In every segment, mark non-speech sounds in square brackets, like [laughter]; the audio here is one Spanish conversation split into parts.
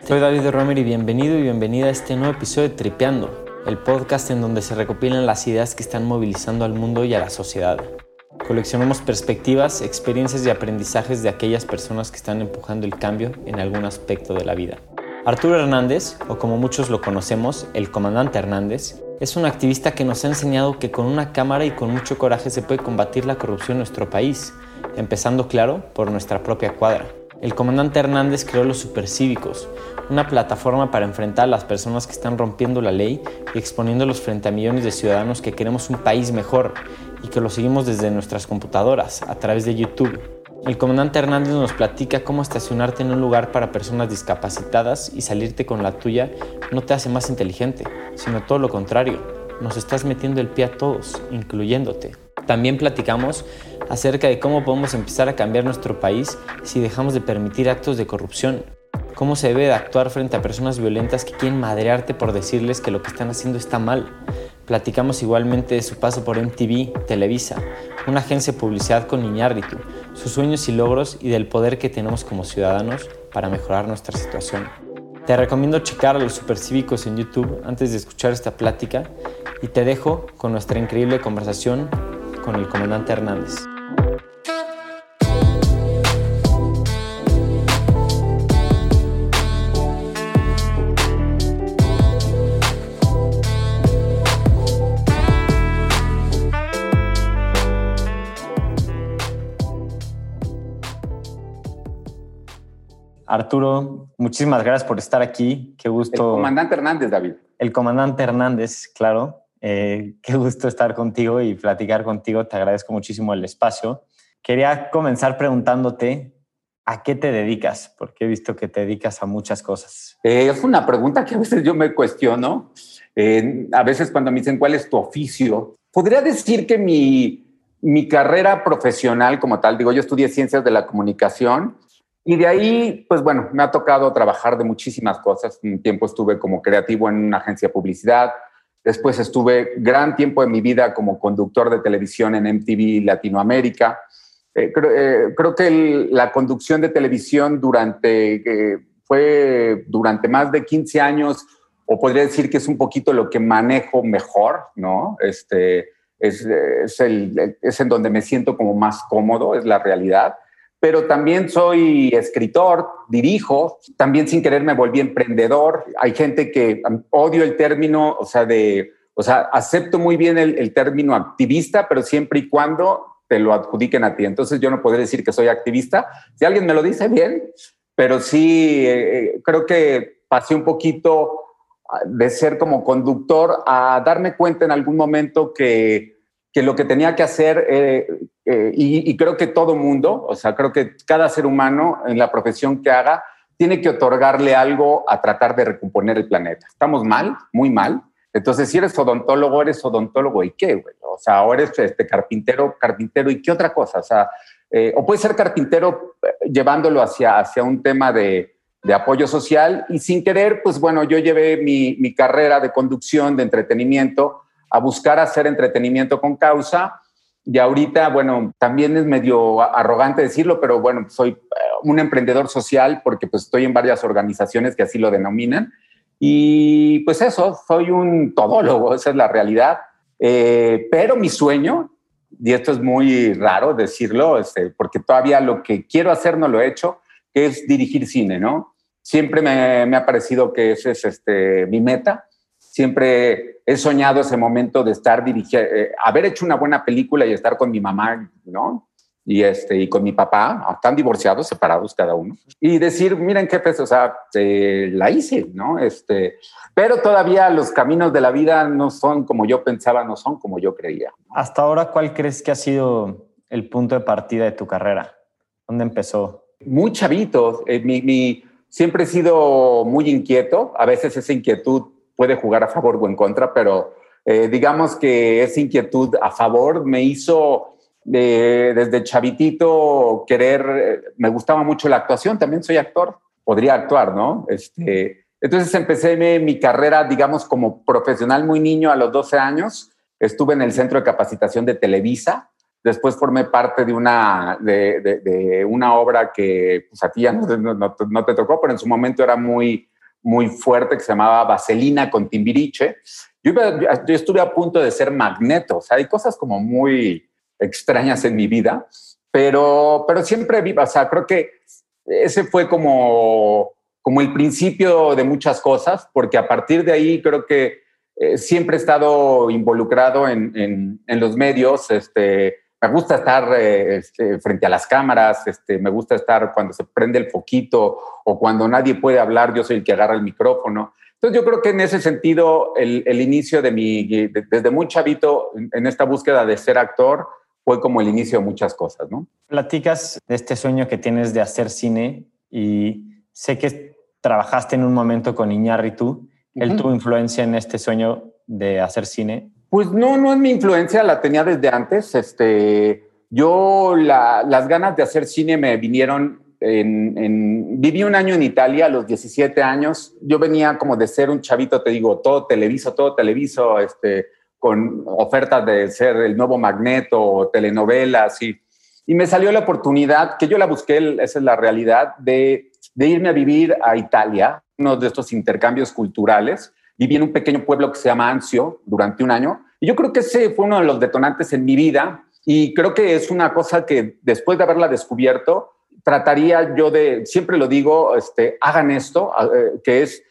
Soy David Romer y bienvenido y bienvenida a este nuevo episodio de Tripeando, el podcast en donde se recopilan las ideas que están movilizando al mundo y a la sociedad. Coleccionamos perspectivas, experiencias y aprendizajes de aquellas personas que están empujando el cambio en algún aspecto de la vida. Arturo Hernández, o como muchos lo conocemos, el comandante Hernández, es un activista que nos ha enseñado que con una cámara y con mucho coraje se puede combatir la corrupción en nuestro país, empezando claro por nuestra propia cuadra. El comandante Hernández creó los supercívicos, una plataforma para enfrentar a las personas que están rompiendo la ley y exponiéndolos frente a millones de ciudadanos que queremos un país mejor y que lo seguimos desde nuestras computadoras, a través de YouTube. El comandante Hernández nos platica cómo estacionarte en un lugar para personas discapacitadas y salirte con la tuya no te hace más inteligente, sino todo lo contrario, nos estás metiendo el pie a todos, incluyéndote. También platicamos acerca de cómo podemos empezar a cambiar nuestro país si dejamos de permitir actos de corrupción, cómo se debe de actuar frente a personas violentas que quieren madrearte por decirles que lo que están haciendo está mal. Platicamos igualmente de su paso por MTV, Televisa, una agencia de publicidad con Iñárritu, sus sueños y logros y del poder que tenemos como ciudadanos para mejorar nuestra situación. Te recomiendo checar a los supercívicos en YouTube antes de escuchar esta plática y te dejo con nuestra increíble conversación con el comandante Hernández. Arturo, muchísimas gracias por estar aquí. Qué gusto. El comandante Hernández, David. El comandante Hernández, claro. Eh, qué gusto estar contigo y platicar contigo. Te agradezco muchísimo el espacio. Quería comenzar preguntándote a qué te dedicas, porque he visto que te dedicas a muchas cosas. Eh, es una pregunta que a veces yo me cuestiono. Eh, a veces cuando me dicen cuál es tu oficio, podría decir que mi, mi carrera profesional como tal, digo, yo estudié ciencias de la comunicación y de ahí, pues bueno, me ha tocado trabajar de muchísimas cosas. Un tiempo estuve como creativo en una agencia de publicidad. Después estuve gran tiempo de mi vida como conductor de televisión en MTV Latinoamérica. Eh, eh, creo, que la conducción de televisión durante, eh, fue durante más de 15 años, o podría decir que es un poquito lo que manejo mejor, ¿no? Este, es, el, es en donde me siento como más cómodo, es la realidad pero también soy escritor, dirijo, también sin querer me volví emprendedor. Hay gente que odio el término, o sea, de, o sea, acepto muy bien el, término activista, pero siempre y cuando te lo adjudiquen a ti. Entonces yo no podré decir que soy activista. Si alguien me lo dice, bien, pero sí eh, creo que pasé un poquito de ser como conductor a darme cuenta en algún momento que, que lo que tenía que hacer eh, eh, y, creo que todo mundo, o sea, creo que cada ser humano en la profesión que haga, tiene que otorgarle algo a tratar de recomponer el planeta. Estamos mal, muy mal. Entonces, si eres odontólogo, eres odontólogo y qué, güey. O sea, ahora eres este carpintero, carpintero y qué otra cosa. O sea, eh, o puedes ser carpintero eh, llevándolo hacia, hacia un tema de, apoyo social y sin querer, pues bueno, yo llevé mi carrera de conducción, de entretenimiento, a buscar hacer entretenimiento con causa y ahorita, bueno, también es medio arrogante decirlo, pero bueno, soy eh, un emprendedor social porque pues estoy en varias organizaciones que así lo denominan. Y pues eso, soy un todólogo, esa es la realidad. Eh, pero mi sueño, y esto es muy raro decirlo, este, porque todavía lo que quiero hacer no lo he hecho, que es dirigir cine, ¿no? Siempre me, me ha parecido que ese es este, mi meta siempre he soñado ese momento de estar dirigiendo, eh, haber hecho una buena película y estar con mi mamá, ¿no? Y, este, y con mi papá, están divorciados, separados cada uno, y decir, miren qué o sea, la hice, ¿no? Este, pero todavía los caminos de la vida no son como yo pensaba, no son como yo creía. Hasta ahora, ¿cuál crees que ha sido el punto de partida de tu carrera? ¿Dónde empezó? Muy chavito, eh, mi, mi, siempre he sido muy inquieto, a veces esa inquietud puede jugar a favor o en contra, pero eh, digamos que esa inquietud a favor me hizo eh, desde chavitito querer, me gustaba mucho la actuación, también soy actor, podría actuar, ¿no? Este, entonces empecé mi, carrera, digamos, como profesional muy niño a los 12 años, estuve en el centro de capacitación de Televisa, Después formé parte de una, de, una obra que pues, a ti ya no, te tocó, pero en su momento era muy, muy fuerte, que se llamaba Vaselina con Timbiriche. Yo, yo estuve a punto de ser magneto, o sea, hay cosas como muy extrañas en mi vida, pero, pero siempre viva, o sea, creo que ese fue como, como el principio de muchas cosas, porque a partir de ahí creo que eh, siempre he estado involucrado en, en, en, los medios, este, me gusta estar eh, este, frente a las cámaras, este, me gusta estar cuando se prende el foquito o cuando nadie puede hablar, yo soy el que agarra el micrófono. Entonces yo creo que en ese sentido el, el inicio de mi, desde muy chavito en esta búsqueda de ser actor, fue como el inicio de muchas cosas, ¿no? Platicas de este sueño que tienes de hacer cine y sé que trabajaste en un momento con Iñárritu. ¿Él tuvo influencia en este sueño de hacer cine? Pues no, no es mi influencia, la tenía desde antes. Este, yo las ganas de hacer cine me vinieron en, viví un año en Italia a los 17 años. Yo venía como de ser un chavito, te digo, todo televiso, todo televiso, este, con ofertas de ser el nuevo Magneto telenovelas y, y me salió la oportunidad, que yo la busqué, esa es la realidad, de, de irme a vivir a Italia, uno de estos intercambios culturales. Viví en un pequeño pueblo que se llama Anzio durante un año y yo creo que ese fue uno de los detonantes en mi vida y creo que es una cosa que después de haberla descubierto, trataría yo de, siempre lo digo, este, hagan esto, eh, que es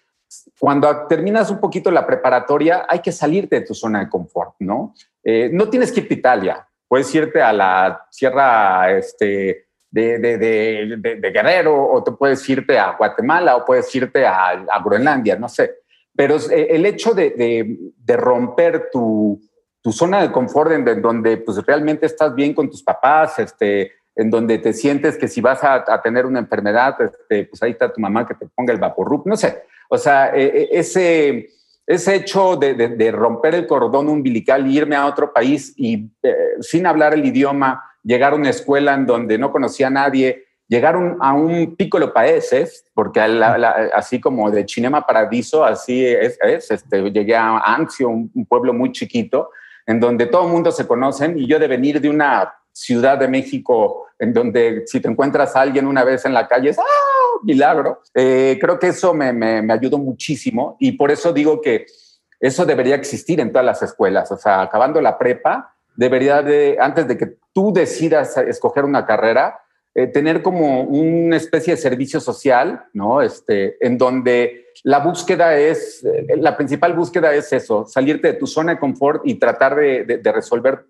cuando terminas un poquito la preparatoria, hay que salirte de tu zona de confort, ¿no? Eh, no tienes que irte a Italia, puedes irte a la sierra este, de, de, de, Guerrero, o te puedes irte a Guatemala, o puedes irte a, a Groenlandia, no sé. Pero eh, el hecho de, romper tu, tu, zona de confort en, donde pues, realmente estás bien con tus papás, este, en donde te sientes que si vas a, a tener una enfermedad, este, pues ahí está tu mamá que te ponga el vaporrup, no sé. O sea, e, e, ese, ese hecho de, romper el cordón umbilical y irme a otro país y eh, sin hablar el idioma, llegar a una escuela en donde no conocía a nadie, llegar a un piccolo paeses, porque así como de Cinema Paradiso, así es, este, llegué a Anzio, un, un, pueblo muy chiquito, en donde todo el mundo se conocen y yo de venir de una ciudad de México en donde si te encuentras a alguien una vez en la calle es ¡ah! milagro. Eh, creo que eso me, me, ayudó muchísimo y por eso digo que eso debería existir en todas las escuelas. O sea, acabando la prepa, debería de, antes de que tú decidas escoger una carrera, eh, tener como una especie de servicio social, ¿no? Este, en donde la búsqueda es, eh, la principal búsqueda es eso, salirte de tu zona de confort y tratar de, de resolver,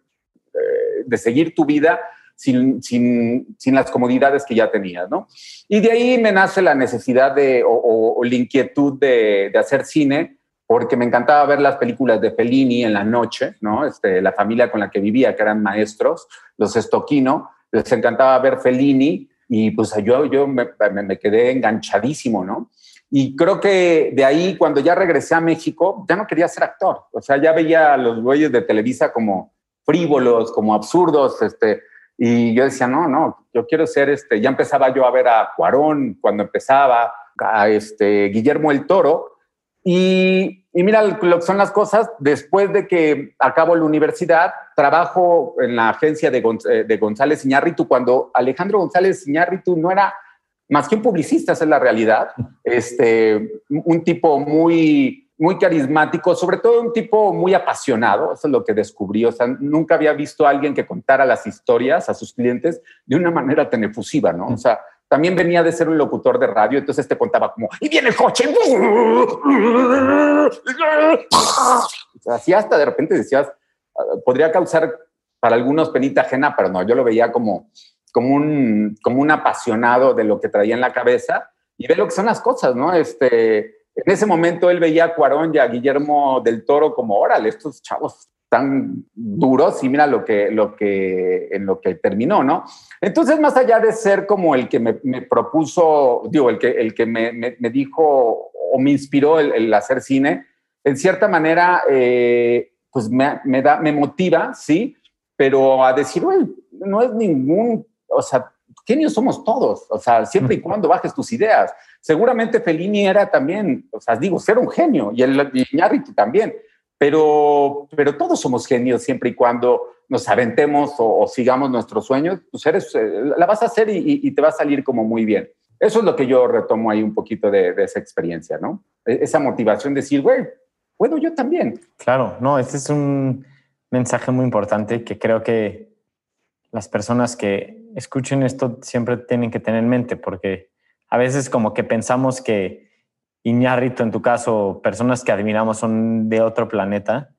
de seguir tu vida sin, sin, sin, las comodidades que ya tenías, ¿no? Y de ahí me nace la necesidad de, o, la inquietud de, de, hacer cine, porque me encantaba ver las películas de Fellini en la noche, ¿no? Este, la familia con la que vivía, que eran maestros, los Estoquino, les encantaba ver Fellini y pues yo, yo me, me quedé enganchadísimo, ¿no? Y creo que de ahí, cuando ya regresé a México, ya no quería ser actor. O sea, ya veía a los güeyes de Televisa como frívolos, como absurdos, este, y yo decía, no, no, yo quiero ser, este, ya empezaba yo a ver a Cuarón cuando empezaba, a este, Guillermo el Toro, y, y mira lo que son las cosas, después de que acabo la universidad, trabajo en la agencia de, eh, de González Iñárritu, cuando Alejandro González Iñárritu no era más que un publicista, esa es la realidad, este, un tipo muy muy carismático, sobre todo un tipo muy apasionado, eso es lo que descubrí, o sea, nunca había visto a alguien que contara las historias a sus clientes de una manera tan efusiva, ¿no? O sea, también venía de ser un locutor de radio, entonces te contaba como, y viene el coche, así hasta de repente decías, ah, podría causar para algunos penita ajena, pero no, yo lo veía como, como, un, como un apasionado de lo que traía en la cabeza y ve lo que son las cosas, ¿no? Este, en ese momento él veía a Cuarón y a Guillermo del Toro como, órale, estos chavos tan duros y mira lo que, lo que, en lo que terminó, ¿no? Entonces, más allá de ser como el que me, propuso, digo, el que, el que me, me, dijo o me inspiró el, hacer cine, en cierta manera, eh, pues me, da, me motiva, sí, pero a decir, no es ningún, o sea, genios somos todos, o sea, siempre y cuando bajes tus ideas. Seguramente Fellini era también, o sea, digo, ser un genio y el Iñárritu también, pero, pero todos somos genios siempre y cuando nos aventemos o, sigamos nuestros sueños, pues eh, la vas a hacer y, te va a salir como muy bien. Eso es lo que yo retomo ahí un poquito de, esa experiencia, ¿no? E, esa motivación de decir, güey, puedo yo también. Claro, no, este es un mensaje muy importante que creo que las personas que escuchen esto siempre tienen que tener en mente, porque a veces como que pensamos que Iñárritu, en tu caso, personas que admiramos son de otro planeta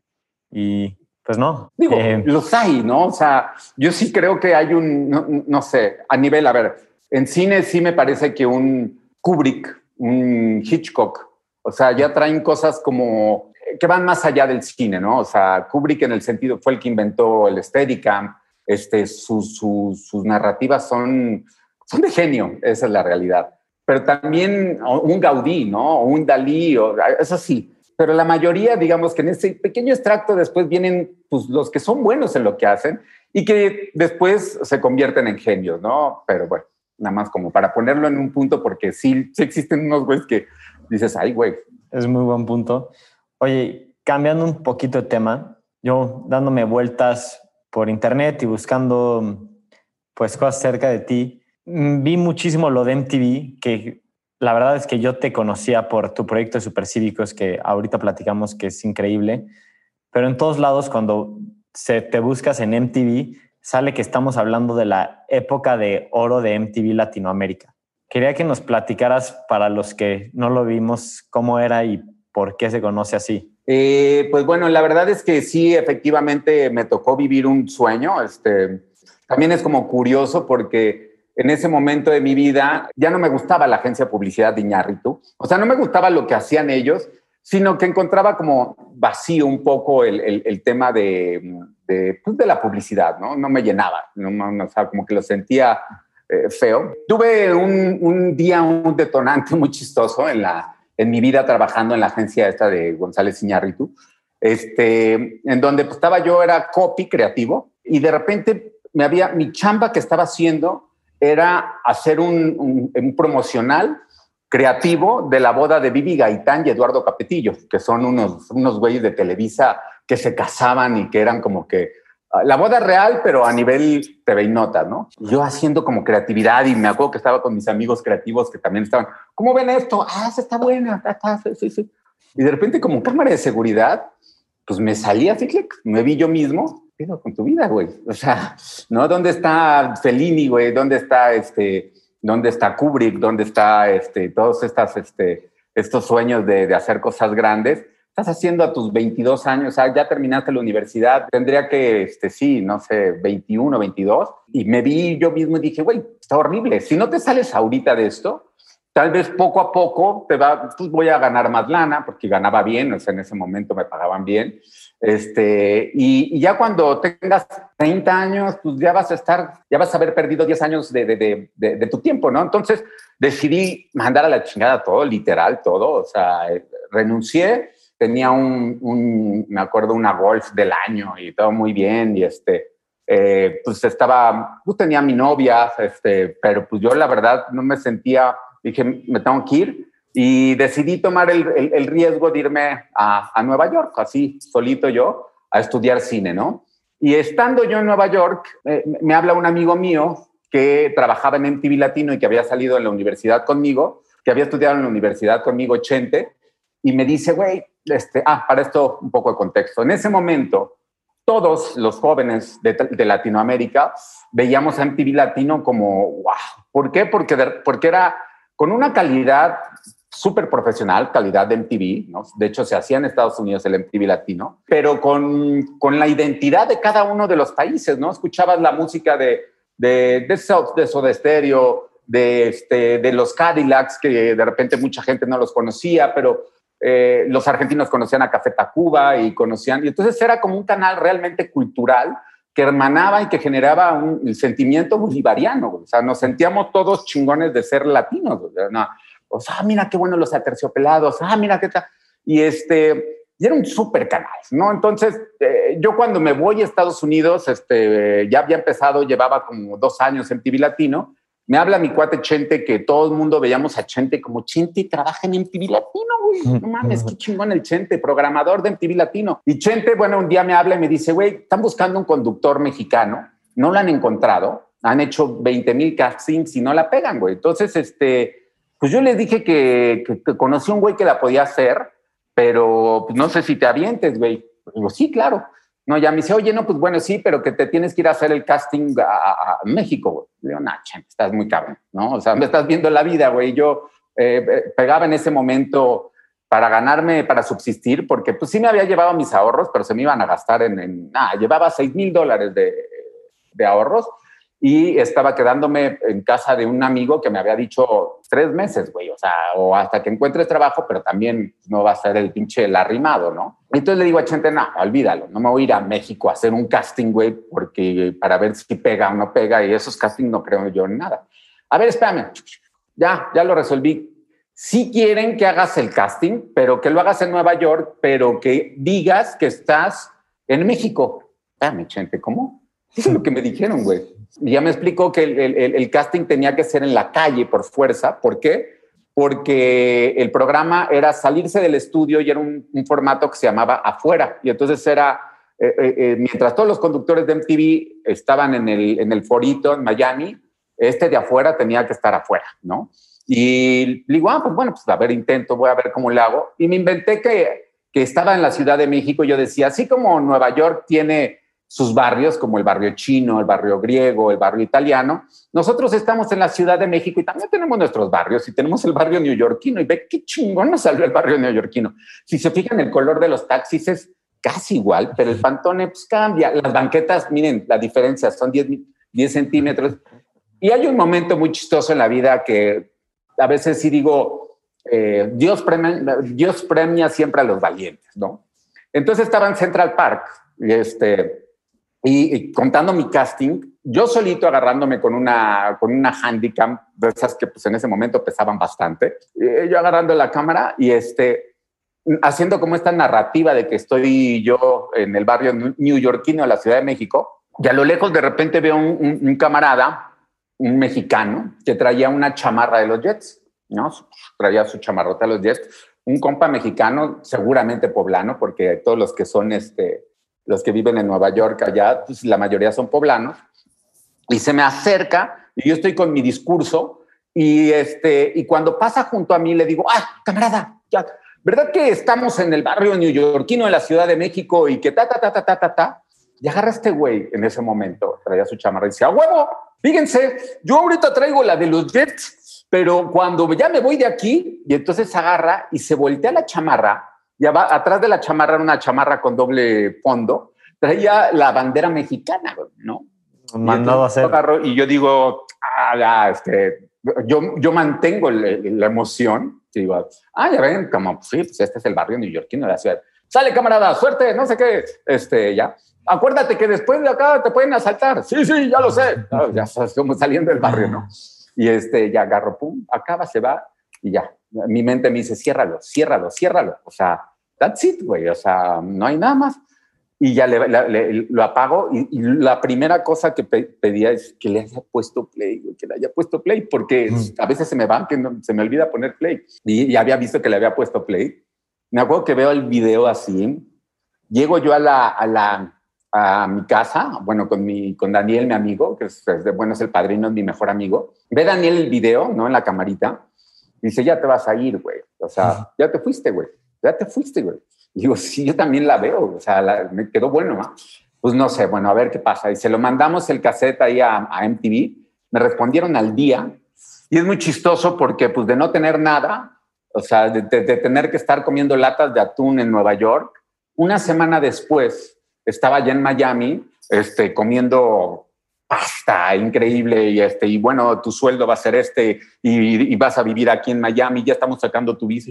y pues no. Digo, eh, los hay, ¿no? O sea, yo sí creo que hay un, no, sé, a nivel, a ver, en cine sí me parece que un Kubrick, un Hitchcock, o sea, ya traen cosas como que van más allá del cine, ¿no? O sea, Kubrick en el sentido fue el que inventó el Steadicam, este, sus narrativas son, son de genio, esa es la realidad. Pero también un Gaudí, ¿no? O un Dalí, o, eso sí. Pero la mayoría, digamos que en ese pequeño extracto después vienen pues, los que son buenos en lo que hacen y que después se convierten en genios, ¿no? Pero bueno, nada más como para ponerlo en un punto, porque sí, sí existen unos güeyes que dices, ay, güey. Es muy buen punto. Oye, cambiando un poquito de tema, yo dándome vueltas por internet y buscando pues cosas cerca de ti, vi muchísimo lo de MTV, que la verdad es que yo te conocía por tu proyecto de Supercívicos, que ahorita platicamos que es increíble, pero en todos lados cuando se te buscas en MTV, sale que estamos hablando de la época de oro de MTV Latinoamérica. Quería que nos platicaras para los que no lo vimos cómo era y por qué se conoce así. Eh, pues bueno, la verdad es que sí, efectivamente me tocó vivir un sueño. Este, también es como curioso porque en ese momento de mi vida ya no me gustaba la agencia de publicidad de Iñárritu. O sea, no me gustaba lo que hacían ellos, sino que encontraba como vacío un poco el, tema de, pues de, la publicidad, ¿no? No me llenaba, no, o sea, como que lo sentía eh, feo. Tuve un, día, un detonante muy chistoso en la, en mi vida trabajando en la agencia esta de González Iñárritu, este, en donde pues, estaba yo, era copy creativo, y de repente me había, mi chamba que estaba haciendo era hacer un, un, promocional creativo de la boda de Vivi Gaitán y Eduardo Capetillo, que son unos, unos güeyes de Televisa que se casaban y que eran como que la boda real, pero a nivel TV y nota, ¿no? Yo haciendo como creatividad y me acuerdo que estaba con mis amigos creativos que también estaban, ¿cómo ven esto? Ah, se está buena, está, sí, sí. Y de repente como cámara de seguridad, pues me salía así, me vi yo mismo, pero con tu vida, güey. O sea, ¿no? ¿Dónde está Fellini, güey? ¿Dónde está este, dónde está Kubrick? ¿Dónde está este, todos estas, este, estos sueños de, de hacer cosas grandes? estás haciendo a tus 22 años? ya terminaste la universidad, tendría que, este, sí, no sé, 21, 22. Y me vi yo mismo y dije, güey, está horrible. Si no te sales ahorita de esto, tal vez poco a poco te va, pues voy a ganar más lana, porque ganaba bien, o sea, en ese momento me pagaban bien. Este, y, ya cuando tengas 30 años, pues ya vas a estar, ya vas a haber perdido 10 años de, de, de, de tu tiempo, ¿no? Entonces decidí mandar a la chingada todo, literal, todo, o sea, renuncié tenía un, me acuerdo, una Golf del año y todo muy bien y este, eh, pues estaba, pues tenía mi novia, este, pero pues yo la verdad no me sentía, dije, me tengo que ir y decidí tomar el, el, riesgo de irme a, a, Nueva York, así, solito yo, a estudiar cine, ¿no? Y estando yo en Nueva York, eh, me habla un amigo mío que trabajaba en MTV Latino y que había salido en la universidad conmigo, que había estudiado en la universidad conmigo, Chente, y me dice, güey, este, ah, para esto un poco de contexto. En ese momento, todos los jóvenes de, Latinoamérica veíamos a MTV Latino como, wow. ¿Por qué? Porque, porque era con una calidad súper profesional, calidad de MTV, ¿no? De hecho, se hacía en Estados Unidos el MTV Latino, pero con, con la identidad de cada uno de los países, ¿no? Escuchabas la música de, de, de, South, de Soda Stereo, de, este, de los Cadillacs, que de repente mucha gente no los conocía, pero eh, los argentinos conocían a Café Tacuba y conocían, y entonces era como un canal realmente cultural que hermanaba y que generaba un sentimiento bolivariano, o sea, nos sentíamos todos chingones de ser latinos, o sea, ah, mira qué bueno los aterciopelados, ah, mira qué tal, y este, y era un súper canal, ¿no? Entonces, eh, yo cuando me voy a Estados Unidos, este, ya había empezado, llevaba como dos años en TV Latino, me habla mi cuate Chente, que todo el mundo veíamos a Chente como Chente trabaja en MTV Latino, güey. No mames, qué chingón el Chente, programador de MTV Latino. Y Chente, bueno, un día me habla y me dice, güey, están buscando un conductor mexicano, no lo han encontrado, han hecho 20 mil castings y no la pegan, güey. Entonces, este, pues yo les dije que, que, conocí a un güey que la podía hacer, pero pues, no sé si te avientes, güey. Digo, sí, claro. No, ya me dice, oye, no, pues bueno, sí, pero que te tienes que ir a hacer el casting a, México, güey. Digo, nah, estás muy cabrón, ¿no? O sea, me estás viendo la vida, güey. Yo eh, eh, pegaba en ese momento para ganarme, para subsistir, porque pues sí me había llevado mis ahorros, pero se me iban a gastar en, en ah, llevaba 6 mil dólares de, de ahorros y estaba quedándome en casa de un amigo que me había dicho tres meses, güey, o sea, o hasta que encuentres trabajo, pero también no va a ser el pinche el arrimado, ¿no? Entonces le digo a Chente, no, olvídalo, no me voy a ir a México a hacer un casting, güey, porque para ver si pega o no pega, y esos castings no creo yo en nada. A ver, espérame, ya, ya lo resolví. Si quieren que hagas el casting, pero que lo hagas en Nueva York, pero que digas que estás en México. Espérame, Chente, ¿cómo? [laughs] Eso es lo que me dijeron, güey. Ya me explicó que el, casting tenía que ser en la calle por fuerza. ¿Por qué? Porque el programa era salirse del estudio y era un, formato que se llamaba afuera. Y entonces era, eh, eh, eh, mientras todos los conductores de MTV estaban en el, en el forito en Miami, este de afuera tenía que estar afuera, ¿no? Y digo, ah, pues bueno, pues a ver, intento, voy a ver cómo le hago. Y me inventé que, que estaba en la Ciudad de México. Yo decía, así como Nueva York tiene sus barrios, como el barrio chino, el barrio griego, el barrio italiano. Nosotros estamos en la Ciudad de México y también tenemos nuestros barrios y tenemos el barrio neoyorquino y ve qué chingón nos salió el barrio neoyorquino. Si se fijan, el color de los taxis es casi igual, pero el pantone pues, cambia. Las banquetas, miren, la diferencia son 10, 10 centímetros. Y hay un momento muy chistoso en la vida que a veces sí digo, eh, Dios, premia, Dios premia siempre a los valientes, ¿no? Entonces estaba en Central Park este y, contando mi casting, yo solito agarrándome con una, con una handicam, de esas que pues en ese momento pesaban bastante, yo agarrando la cámara y este, haciendo como esta narrativa de que estoy yo en el barrio neoyorquino de la Ciudad de México, y a lo lejos de repente veo un, un, camarada, un mexicano, que traía una chamarra de los Jets, ¿no? Traía su chamarrota de los Jets, un compa mexicano, seguramente poblano, porque todos los que son este, los que viven en Nueva York allá, pues la mayoría son poblanos, y se me acerca y yo estoy con mi discurso y, este, y cuando pasa junto a mí le digo, ah, camarada, ya, ¿verdad que estamos en el barrio neoyorquino de la Ciudad de México y que ta, ta, ta, ta, ta, ta, ta? Y agarra este güey en ese momento, traía su chamarra y decía, ¡a huevo! Fíjense, yo ahorita traigo la de los Jets, pero cuando ya me voy de aquí, y entonces agarra y se voltea la chamarra va, atrás de la chamarra era una chamarra con doble fondo, traía la bandera mexicana, ¿no? Mandado a hacer. Y yo digo, ah, este, yo, yo mantengo la emoción. Y digo, ah, ya ven, como, sí, pues este es el barrio neoyorquino de la ciudad. Sale, camarada, suerte, no sé qué, este, ya. Acuérdate que después de acá te pueden asaltar. Sí, sí, ya lo sé. [laughs] ya estamos saliendo del barrio, ¿no? Y este, ya agarro, pum, acaba, se va y ya. Mi mente me dice, ciérralo, ciérralo, ciérralo. O sea, that's it, güey, o sea, no hay nada más. Y ya le, lo apago y, la primera cosa que pedía es que le haya puesto play, güey, que le haya puesto play, porque mm. a veces se me va, que se me olvida poner play. Y, ya había visto que le había puesto play. Me acuerdo que veo el video así, llego yo a la, a la a mi casa, bueno, con, mi, con Daniel, mi amigo, que es, bueno, es el padrino, es mi mejor amigo. Ve Daniel el video, ¿no? En la camarita. Y dice, ya te vas a ir, güey. O sea, ya te fuiste, güey ya te fuiste, güey. Y digo, sí, yo también la veo, o sea, me quedó bueno, ¿no? Pues no sé, bueno, a ver qué pasa. Y se lo mandamos el cassette ahí a, a MTV, me respondieron al día, y es muy chistoso porque, pues, de no tener nada, o sea, de, de, tener que estar comiendo latas de atún en Nueva York, una semana después estaba ya en Miami, este, comiendo pasta increíble y este y bueno tu sueldo va a ser este y, vas a vivir aquí en Miami ya estamos sacando tu visa.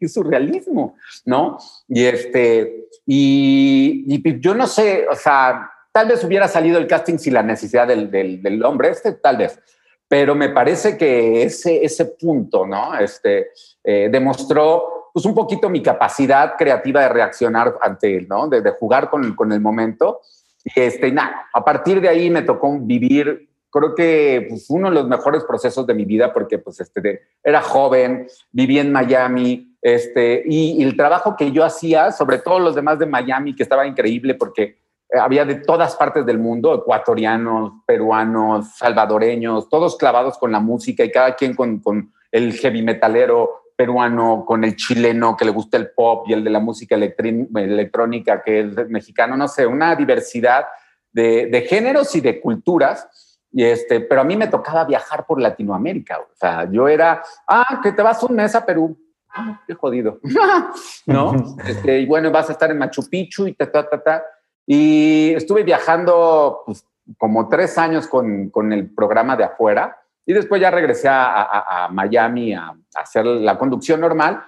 Qué surrealismo no y este y, yo no sé o sea tal vez hubiera salido el casting sin la necesidad del, del, hombre este tal vez pero me parece que ese ese punto no este eh, demostró pues un poquito mi capacidad creativa de reaccionar ante él no de, de jugar con, con el momento y este, nada, a partir de ahí me tocó vivir creo que pues, uno de los mejores procesos de mi vida porque pues este, era joven, viví en Miami, este, y, el trabajo que yo hacía, sobre todo los demás de Miami, que estaba increíble porque había de todas partes del mundo, ecuatorianos, peruanos, salvadoreños, todos clavados con la música y cada quien con, con el heavy metalero peruano, con el chileno que le gusta el pop y el de la música electrónica que es mexicano, no sé, una diversidad de, de géneros y de culturas y este, pero a mí me tocaba viajar por Latinoamérica. O sea, yo era, ah, que te vas un mes a Perú. Ah, qué jodido. [laughs] ¿No? Este, y bueno, vas a estar en Machu Picchu y ta, ta, ta, ta. Y estuve viajando pues, como tres años con, con, el programa de afuera. Y después ya regresé a, Miami a, hacer la conducción normal.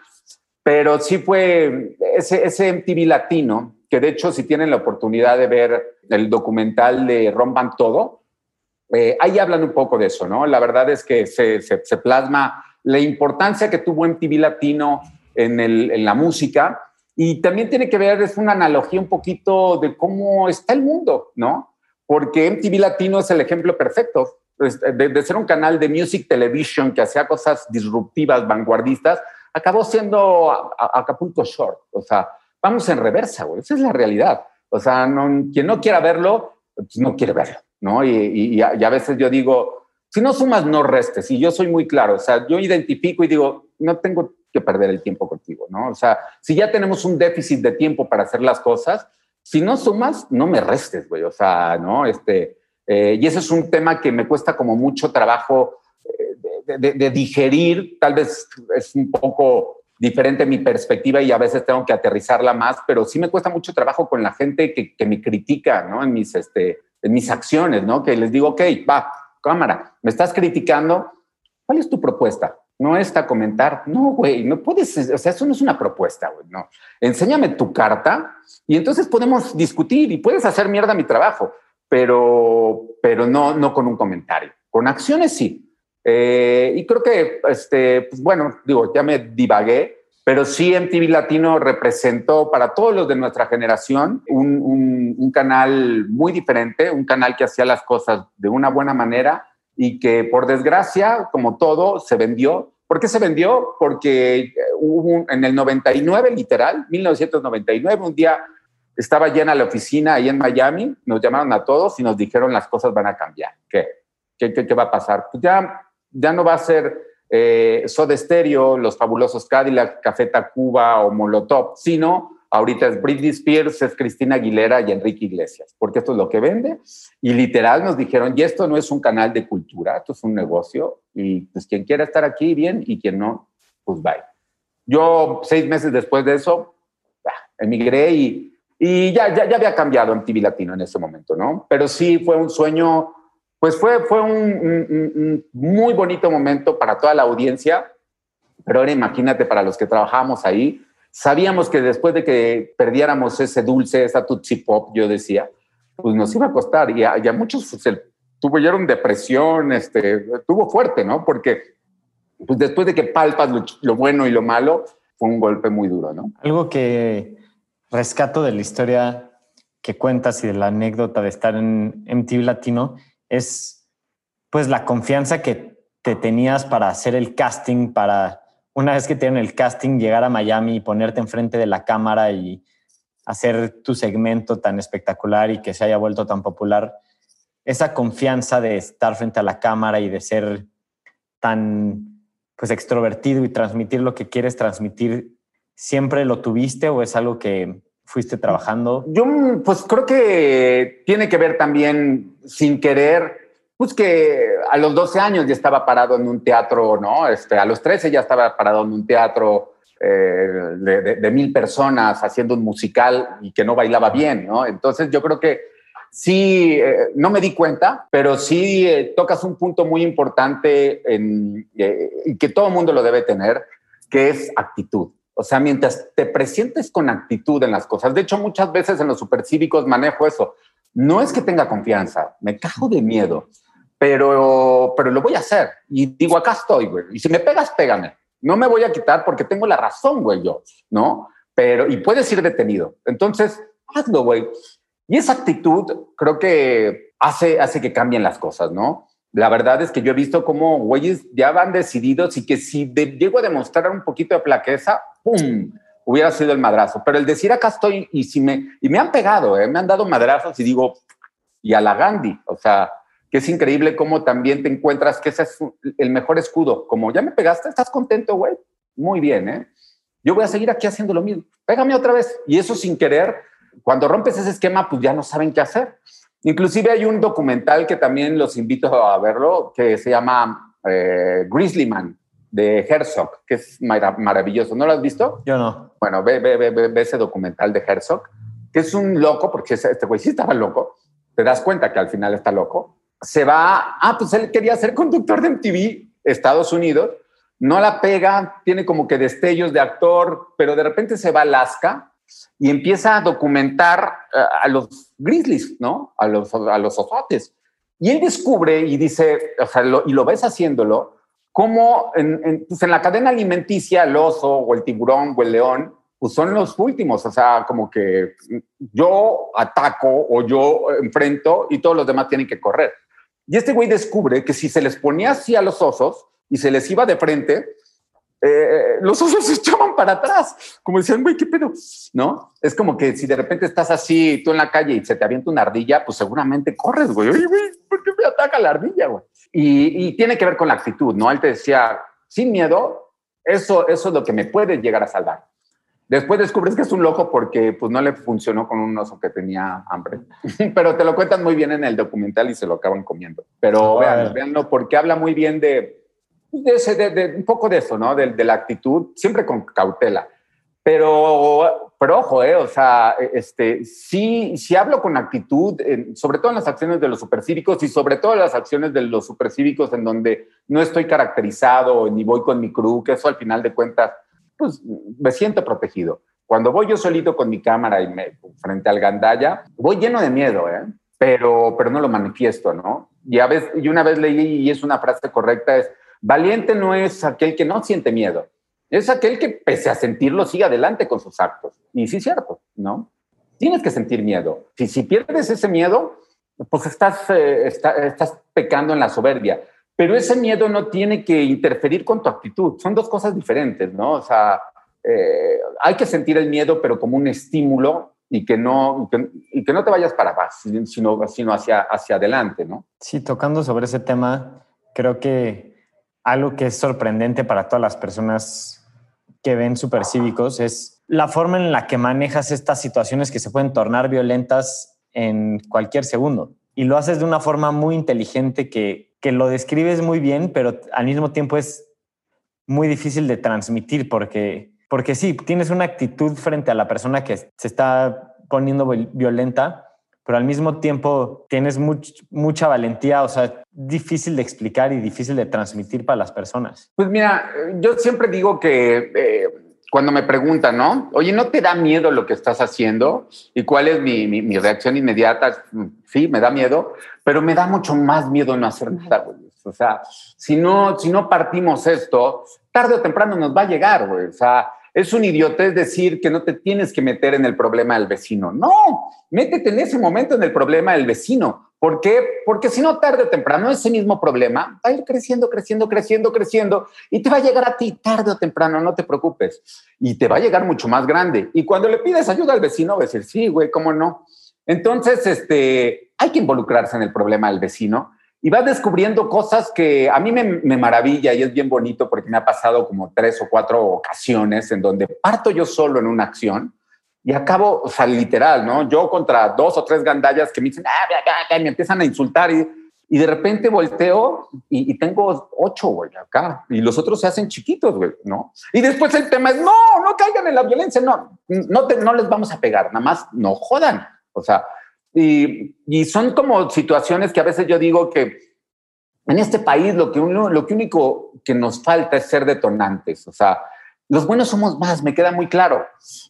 Pero sí fue ese, MTV latino, que de hecho, si tienen la oportunidad de ver el documental de Rompan Todo, eh, ahí hablan un poco de eso, ¿no? La verdad es que se, se, plasma la importancia que tuvo MTV Latino en, la música y también tiene que ver, es una analogía un poquito de cómo está el mundo, ¿no? Porque MTV Latino es el ejemplo perfecto. Pues, de, de ser un canal de music television que hacía cosas disruptivas, vanguardistas, acabó siendo Acapulco Short. O sea, vamos en reversa, güey. Esa es la realidad. O sea, no, quien no quiera verlo, pues no quiere verlo. ¿no? Y, a, veces yo digo, si no sumas, no restes. Y yo soy muy claro, o sea, yo identifico y digo, no tengo que perder el tiempo contigo, ¿no? O sea, si ya tenemos un déficit de tiempo para hacer las cosas, si no sumas, no me restes, güey, o sea, ¿no? Este, eh, y ese es un tema que me cuesta como mucho trabajo eh, de, digerir, tal vez es un poco diferente mi perspectiva y a veces tengo que aterrizarla más, pero sí me cuesta mucho trabajo con la gente que, que me critica, ¿no? En mis, este, en mis acciones, ¿no? Que les digo, ok, va, cámara, me estás criticando, ¿cuál es tu propuesta? No está comentar, no, güey, no puedes, o sea, eso no es una propuesta, güey, no. Enséñame tu carta y entonces podemos discutir y puedes hacer mierda mi trabajo, pero, pero no, no con un comentario. Con acciones sí. Eh, y creo que, este, pues bueno, digo, ya me divagué, pero sí MTV Latino representó para todos los de nuestra generación un, un, canal muy diferente, un canal que hacía las cosas de una buena manera y que por desgracia, como todo, se vendió. ¿Por qué se vendió? Porque hubo en el 99, literal, 1999, un día estaba llena la oficina ahí en Miami, nos llamaron a todos y nos dijeron las cosas van a cambiar. ¿Qué? ¿Qué, qué, qué va a pasar? Pues ya, ya no va a ser eh, Soda Stereo, los fabulosos Cadillac, Café Tacuba o Molotov, sino ahorita es Britney Spears, es Cristina Aguilera y Enrique Iglesias, porque esto es lo que vende. Y literal nos dijeron, y esto no es un canal de cultura, esto es un negocio, y pues quien quiera estar aquí, bien, y quien no, pues bye. Yo seis meses después de eso, emigré y, y ya, ya, ya había cambiado en TV Latino en ese momento, ¿no? Pero sí fue un sueño pues fue, fue un, muy bonito momento para toda la audiencia, pero ahora imagínate para los que trabajábamos ahí, sabíamos que después de que perdiéramos ese dulce, esa Tutsi Pop, yo decía, pues nos iba a costar. Y a, muchos pues, tuvieron depresión, este, tuvo fuerte, ¿no? Porque pues después de que palpas lo, bueno y lo malo, fue un golpe muy duro, ¿no? Algo que rescato de la historia que cuentas y de la anécdota de estar en MTV Latino es pues la confianza que te tenías para hacer el casting, para una vez que tienen el casting llegar a Miami y ponerte enfrente de la cámara y hacer tu segmento tan espectacular y que se haya vuelto tan popular. Esa confianza de estar frente a la cámara y de ser tan pues extrovertido y transmitir lo que quieres transmitir, ¿siempre lo tuviste o es algo que fuiste trabajando? Yo, pues creo que tiene que ver también, sin querer, pues que a los 12 años ya estaba parado en un teatro, ¿no? Este, a los 13 ya estaba parado en un teatro eh, de, mil personas haciendo un musical y que no bailaba bien, ¿no? Entonces yo creo que sí, eh, no me di cuenta, pero sí eh, tocas un punto muy importante en, que todo el mundo lo debe tener, que es actitud. O sea, mientras te presentes con actitud en las cosas. De hecho, muchas veces en los supercívicos manejo eso. No es que tenga confianza, me cajo de miedo, pero, pero lo voy a hacer. Y digo, acá estoy, güey. Y si me pegas, pégame. No me voy a quitar porque tengo la razón, güey, yo, ¿no? Pero, y puedes ir detenido. Entonces, hazlo, güey. Y esa actitud creo que hace, hace que cambien las cosas, ¿no? la verdad es que yo he visto cómo güeyes ya van decididos y que si llego a demostrar un poquito de plaqueza, ¡pum! hubiera sido el madrazo. Pero el decir acá estoy y si me, y me han pegado, ¿eh? me han dado madrazos y digo, y a la Gandhi, o sea, que es increíble cómo también te encuentras que ese es el mejor escudo. Como ya me pegaste, ¿estás contento, güey? Muy bien, ¿eh? Yo voy a seguir aquí haciendo lo mismo. Pégame otra vez. Y eso sin querer, cuando rompes ese esquema, pues ya no saben qué hacer. Inclusive hay un documental que también los invito a verlo, que se llama eh, Grizzlyman, de Herzog, que es maravilloso. ¿No lo has visto? Yo no. Bueno, ve, ve, ve, ve ese documental de Herzog, que es un loco, porque este güey sí estaba loco. Te das cuenta que al final está loco. Se va, ah, pues él quería ser conductor de MTV, Estados Unidos. No la pega, tiene como que destellos de actor, pero de repente se va a Alaska y empieza a documentar eh, a los grizzlies, ¿no? A los, a los osotes. Y él descubre y dice, o sea, y lo ves haciéndolo, como en, pues en, la cadena alimenticia el oso o el tiburón o el león, pues son los últimos, o sea, como que yo ataco o yo enfrento y todos los demás tienen que correr. Y este güey descubre que si se les ponía así a los osos y se les iba de frente, eh, los osos [laughs] se echaban para atrás, como decían, güey, ¿qué pedo? ¿No? Es como que si de repente estás así, tú en la calle y se te avienta una ardilla, pues seguramente corres, güey. Güey, ¿por qué me ataca la ardilla, güey? Y, tiene que ver con la actitud, ¿no? Él te decía, sin miedo, eso, eso es lo que me puede llegar a salvar. Después descubres que es un loco porque pues no le funcionó con un oso que tenía hambre. [laughs] Pero te lo cuentan muy bien en el documental y se lo acaban comiendo. Pero vean, veanlo porque habla muy bien de, de, un poco de eso, ¿no? De, de, la actitud, siempre con cautela. Pero, pero ojo, ¿eh? O sea, este, sí, sí hablo con actitud, sobre todo en las acciones de los supercívicos y sobre todo en las acciones de los supercívicos en donde no estoy caracterizado ni voy con mi crew, que eso al final de cuentas, pues me siento protegido. Cuando voy yo solito con mi cámara y me, frente al gandaya, voy lleno de miedo, ¿eh? Pero, pero no lo manifiesto, ¿no? Y, a veces, y una vez leí, y es una frase correcta, es, valiente no es aquel que no siente miedo, es aquel que pese a sentirlo sigue adelante con sus actos. Y sí cierto, ¿no? Tienes que sentir miedo. Si, si pierdes ese miedo, pues estás, eh, estás pecando en la soberbia. Pero ese miedo no tiene que interferir con tu actitud. Son dos cosas diferentes, ¿no? O sea, eh, hay que sentir el miedo, pero como un estímulo y que no, y que, no te vayas para atrás, sino, sino hacia, hacia adelante, ¿no? Sí, tocando sobre ese tema, creo que algo que es sorprendente para todas las personas que ven supercívicos es la forma en la que manejas estas situaciones que se pueden tornar violentas en cualquier segundo. Y lo haces de una forma muy inteligente que, que lo describes muy bien, pero al mismo tiempo es muy difícil de transmitir porque, porque sí, tienes una actitud frente a la persona que se está poniendo violenta, pero al mismo tiempo tienes mucha valentía, o sea, difícil de explicar y difícil de transmitir para las personas. Pues mira, yo siempre digo que eh, cuando me preguntan, ¿no? Oye, ¿no te da miedo lo que estás haciendo? ¿Y cuál es mi, mi, reacción inmediata? Sí, me da miedo, pero me da mucho más miedo no hacer nada, güey. O sea, si no, si no partimos esto, tarde o temprano nos va a llegar, güey. O sea, es un idiotez decir que no te tienes que meter en el problema del vecino. No, métete en ese momento en el problema del vecino. ¿Por qué? Porque si no, tarde o temprano, ese mismo problema va a ir creciendo, creciendo, creciendo, creciendo y te va a llegar a ti tarde o temprano, no te preocupes. Y te va a llegar mucho más grande. Y cuando le pides ayuda al vecino, va a decir, sí, güey, ¿cómo no? Entonces, este, hay que involucrarse en el problema del vecino y vas descubriendo cosas que a mí me, maravilla y es bien bonito porque me ha pasado como tres o cuatro ocasiones en donde parto yo solo en una acción y acabo, o sea, literal, ¿no? Yo contra dos o tres gandallas que me dicen, ah, me empiezan a insultar y, y de repente volteo y, tengo ocho, güey, acá. Y los otros se hacen chiquitos, güey, ¿no? Y después el tema es, no, no caigan en la violencia, no, no, te, no les vamos a pegar, nada más no jodan. O sea, y, son como situaciones que a veces yo digo que en este país lo que, uno, lo que único que nos falta es ser detonantes. O sea, los buenos somos más, me queda muy claro,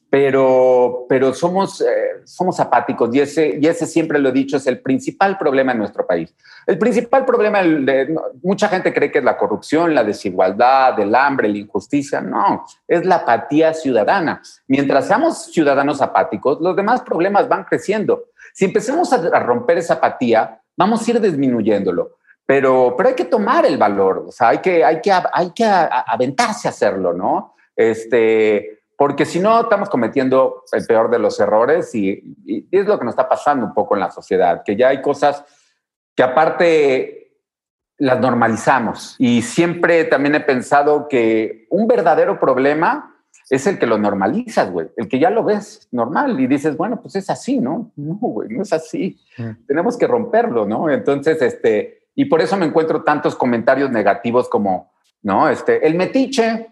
pero, pero somos, eh, somos apáticos y ese, y ese siempre lo he dicho, es el principal problema en nuestro país. El principal problema, de, mucha gente cree que es la corrupción, la desigualdad, el hambre, la injusticia. No, es la apatía ciudadana. Mientras seamos ciudadanos apáticos, los demás problemas van creciendo. Si empezamos a, romper esa apatía, vamos a ir disminuyéndolo. pero, pero hay que tomar el valor, o sea, hay que, hay que, hay que aventarse a hacerlo, ¿no? Este, porque si no estamos cometiendo el peor de los errores y, y, es lo que nos está pasando un poco en la sociedad, que ya hay cosas que aparte las normalizamos y siempre también he pensado que un verdadero problema es el que lo normalizas, güey, el que ya lo ves normal y dices, bueno, pues es así, ¿no? No, güey, no es así. Mm. Tenemos que romperlo, ¿no? Entonces, este, y por eso me encuentro tantos comentarios negativos como, ¿no? Este, el metiche,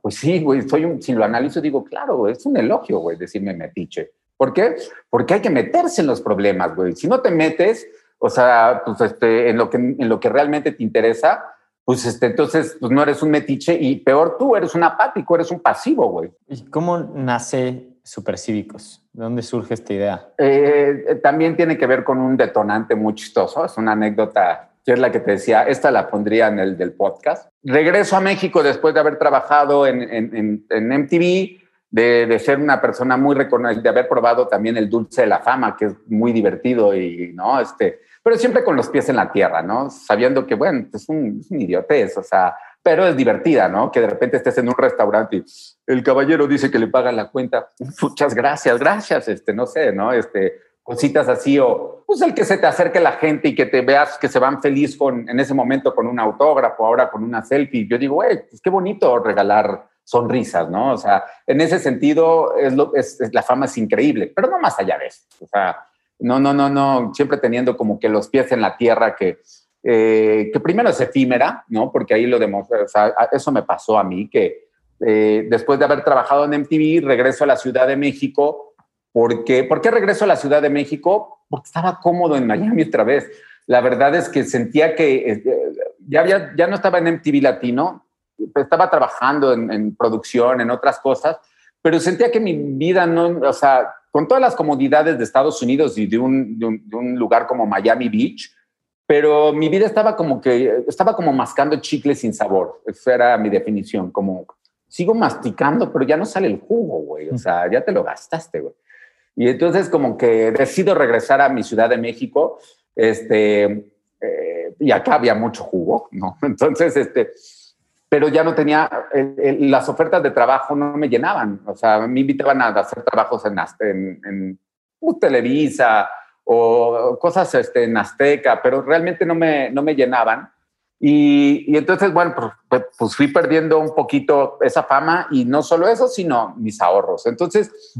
pues sí, güey, soy un, si lo analizo digo, claro, es un elogio, güey, decirme metiche. ¿Por qué? Porque hay que meterse en los problemas, güey. Si no te metes, o sea, pues este, en lo que, en lo que realmente te interesa, pues este, entonces pues no eres un metiche y peor tú, eres un apático, eres un pasivo, güey. ¿Y cómo nace Supercívicos? ¿De dónde surge esta idea? Eh, también tiene que ver con un detonante muy chistoso, es una anécdota que es la que te decía, esta la pondría en el del podcast. Regreso a México después de haber trabajado en, en, en MTV, de, de, ser una persona muy reconocida, de haber probado también el dulce de la fama, que es muy divertido y, ¿no? Este, pero siempre con los pies en la tierra, ¿no? Sabiendo que, bueno, es un, es un idiotez, o sea, pero es divertida, ¿no? Que de repente estés en un restaurante y el caballero dice que le pagan la cuenta. Muchas gracias, gracias, este, no sé, ¿no? Este, cositas así o pues el que se te acerque la gente y que te veas que se van feliz con en ese momento con un autógrafo, ahora con una selfie. Yo digo, güey, pues qué bonito regalar sonrisas, ¿no? O sea, en ese sentido es, lo, es, es la fama es increíble, pero no más allá de eso. O sea, no, no, no, no, siempre teniendo como que los pies en la tierra que, eh, que primero es efímera, ¿no? Porque ahí lo demostré, o sea, eso me pasó a mí, que eh, después de haber trabajado en MTV, regreso a la Ciudad de México. ¿Por qué regreso a la Ciudad de México? Porque estaba cómodo en Miami otra vez. La verdad es que sentía que eh, ya, había, ya no estaba en MTV Latino, estaba trabajando en, en producción, en otras cosas, pero sentía que mi vida no, o sea, con todas las comodidades de Estados Unidos y de un, de un, lugar como Miami Beach, pero mi vida estaba como que, estaba como mascando chicle sin sabor. Esa era mi definición, como sigo masticando, pero ya no sale el jugo, güey. O sea, ya te lo gastaste, güey. Y entonces como que decido regresar a mi Ciudad de México, este, eh, y acá había mucho jugo, ¿no? [laughs] Entonces, este, pero ya no tenía, las ofertas de trabajo no me llenaban. O sea, me invitaban a hacer trabajos en, en, en uh, Televisa o cosas este, en Azteca, pero realmente no me, no me llenaban. Y, y entonces, bueno, pues, pues, pues, fui perdiendo un poquito esa fama y no solo eso, sino mis ahorros. Entonces,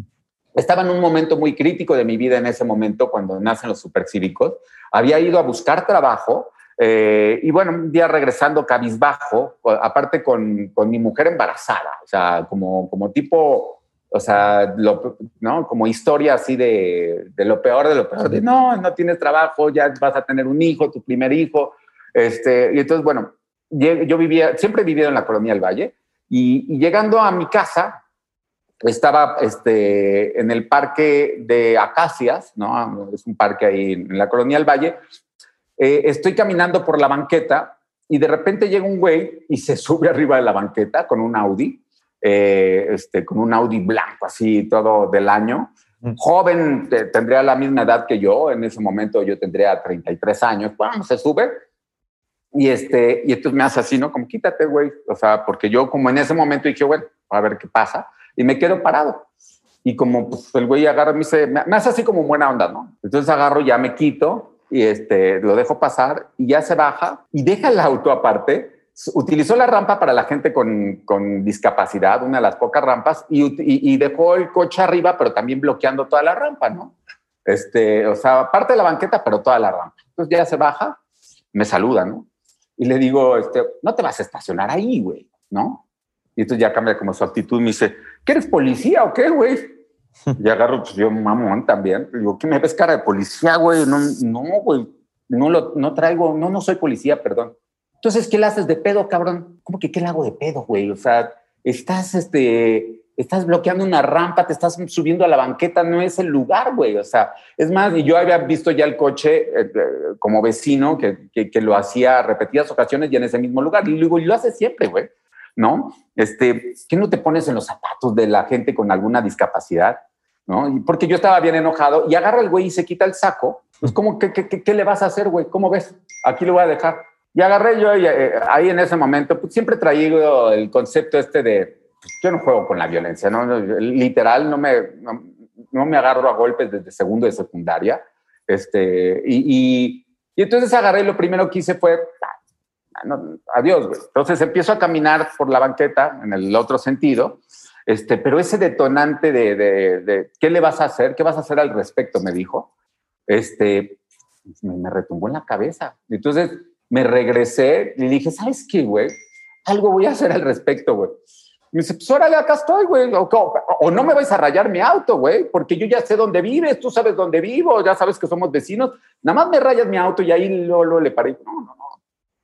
estaba en un momento muy crítico de mi vida en ese momento cuando nacen los supercívicos. Había ido a buscar trabajo eh, y bueno, un día regresando cabizbajo, aparte con, con, mi mujer embarazada, o sea, como, como tipo, o sea, lo, ¿no? Como historia así de, de, lo peor de lo peor, de no, no tienes trabajo, ya vas a tener un hijo, tu primer hijo. Este, y entonces, bueno, yo vivía, siempre he vivido en la colonia del Valle y, y llegando a mi casa, estaba este, en el parque de Acacias, ¿no? Es un parque ahí en la colonia del Valle, eh, estoy caminando por la banqueta y de repente llega un güey y se [laughs] sube arriba de la banqueta con un Audi, eh, este, con un Audi blanco así, todo del año. Joven, tendría la misma edad que yo, en ese momento yo tendría 33 años, bueno, se sube y, este, y entonces me hace así, ¿no? Como quítate, güey, o sea, porque yo como en ese momento dije, bueno, a ver qué pasa, y me quedo parado. Y como pues, el güey agarra, me, dice, me hace así como buena onda, ¿no? Entonces agarro, ya me quito y este, lo dejo pasar y ya se baja y deja el auto aparte. Utilizó la rampa para la gente con, con discapacidad, una de las pocas rampas, y, y, dejó el coche arriba, pero también bloqueando toda la rampa, ¿no? Este, o sea, parte de la banqueta, pero toda la rampa. Entonces ya se baja, me saluda, ¿no? Y le digo, este, no te vas a estacionar ahí, güey, ¿no? Y entonces ya cambia como su actitud, me dice, ¿qué eres policía o qué, güey? Y agarro, pues yo mamón también. Digo, ¿qué me ves cara de policía, güey? No, no, güey. No, lo, no traigo, no, no soy policía, perdón. Entonces, ¿qué le haces de pedo, cabrón? ¿Cómo que qué le hago de pedo, güey? O sea, estás, este, estás bloqueando una rampa, te estás subiendo a la banqueta, no es el lugar, güey. O sea, es más, y yo había visto ya el coche eh, eh, como vecino que, que, que, lo hacía repetidas ocasiones y en ese mismo lugar. Y digo, y lo hace siempre, güey. ¿No? Este, ¿qué no te pones en los zapatos de la gente con alguna discapacidad? ¿no? Porque yo estaba bien enojado y agarra el güey y se quita el saco. Pues, ¿cómo, qué, qué, qué, le vas a hacer, güey? ¿Cómo ves? Aquí lo voy a dejar. Y agarré yo y, eh, ahí en ese momento, pues siempre traído el concepto este de, pues, yo no juego con la violencia, ¿no? Literal, no me, no, me agarro a golpes desde segundo de secundaria. Este, y, y, entonces agarré lo primero que hice fue, adiós, güey. Entonces empiezo a caminar por la banqueta en el otro sentido este, pero ese detonante de, qué le vas a hacer, qué vas a hacer al respecto, me dijo, este, me, retumbó en la cabeza. Entonces me regresé y dije, ¿sabes qué, güey? Algo voy a hacer al respecto, güey. Me dice, pues órale, acá estoy, güey. O, no me vais a rayar mi auto, güey, porque yo ya sé dónde vives, tú sabes dónde vivo, ya sabes que somos vecinos. Nada más me rayas mi auto y ahí luego, le paré. No, no, no.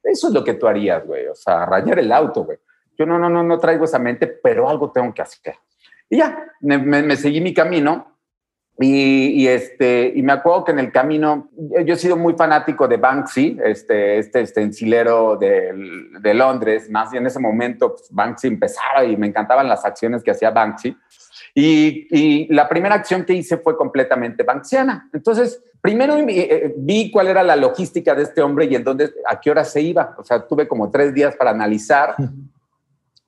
Eso es lo que tú harías, güey. O sea, rayar el auto, güey. Yo no, no, no, no traigo esa mente, pero algo tengo que hacer. Y ya, me, seguí mi camino y, este, y me acuerdo que en el camino, yo he sido muy fanático de Banksy, este, este estencilero de, de Londres, más y en ese momento pues, Banksy empezaba y me encantaban las acciones que hacía Banksy. Y, y, la primera acción que hice fue completamente banksiana. Entonces, primero eh, vi cuál era la logística de este hombre y en dónde, a qué hora se iba. O sea, tuve como tres días para analizar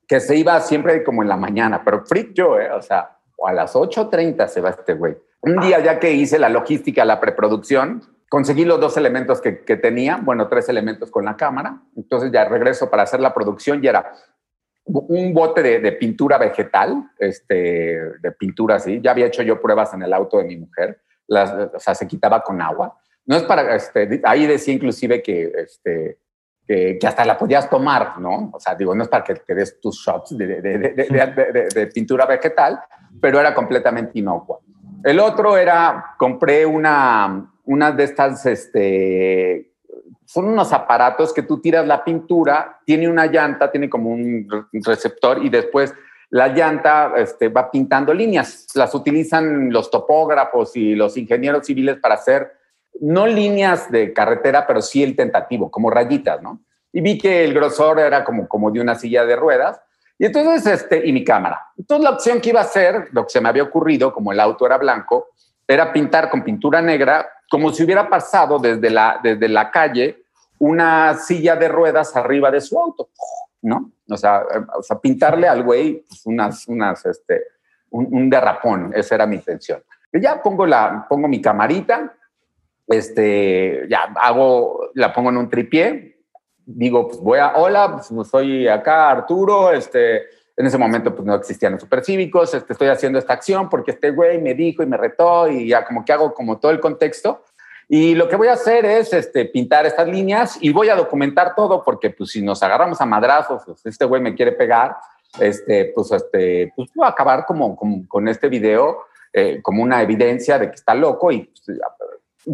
que se iba siempre como en la mañana, pero freak yo, ¿eh? O sea, a las 8.30 se va este güey. Un día ya que hice la logística, la preproducción, conseguí los dos elementos que, que tenía, bueno, tres elementos con la cámara, entonces ya regreso para hacer la producción y era un bote de, pintura vegetal, este, de pintura así, ya había hecho yo pruebas en el auto de mi mujer, las, o sea, se quitaba con agua. No es para, este, ahí decía inclusive que, este, que, hasta la podías tomar, ¿no? O sea, digo, no es para que te des tus shots de, de, pintura vegetal, pero era completamente inocua. El otro era, compré una, una de estas, este, son unos aparatos que tú tiras la pintura, tiene una llanta, tiene como un receptor y después la llanta este, va pintando líneas. Las utilizan los topógrafos y los ingenieros civiles para hacer no líneas de carretera, pero sí el tentativo, como rayitas, ¿no? Y vi que el grosor era como, como de una silla de ruedas. Y entonces, este, y mi cámara. Entonces, la opción que iba a hacer, lo que se me había ocurrido, como el auto era blanco, era pintar con pintura negra, como si hubiera pasado desde la, desde la calle una silla de ruedas arriba de su auto, ¿no? O sea, o sea pintarle al güey pues, unas, unas, este, un, un derrapón, esa era mi intención. Y ya pongo, la, pongo mi camarita, este, ya hago, la pongo en un tripié, digo, pues voy a, hola, pues soy acá Arturo, este, en ese momento pues no existían los supercívicos, este, estoy haciendo esta acción porque este güey me dijo y me retó y ya como que hago como todo el contexto. Y lo que voy a hacer es este, pintar estas líneas y voy a documentar todo porque pues si nos agarramos a madrazos, pues, este güey me quiere pegar, este, pues, este, pues voy a acabar como, con este video eh, como una evidencia de que está loco y pues,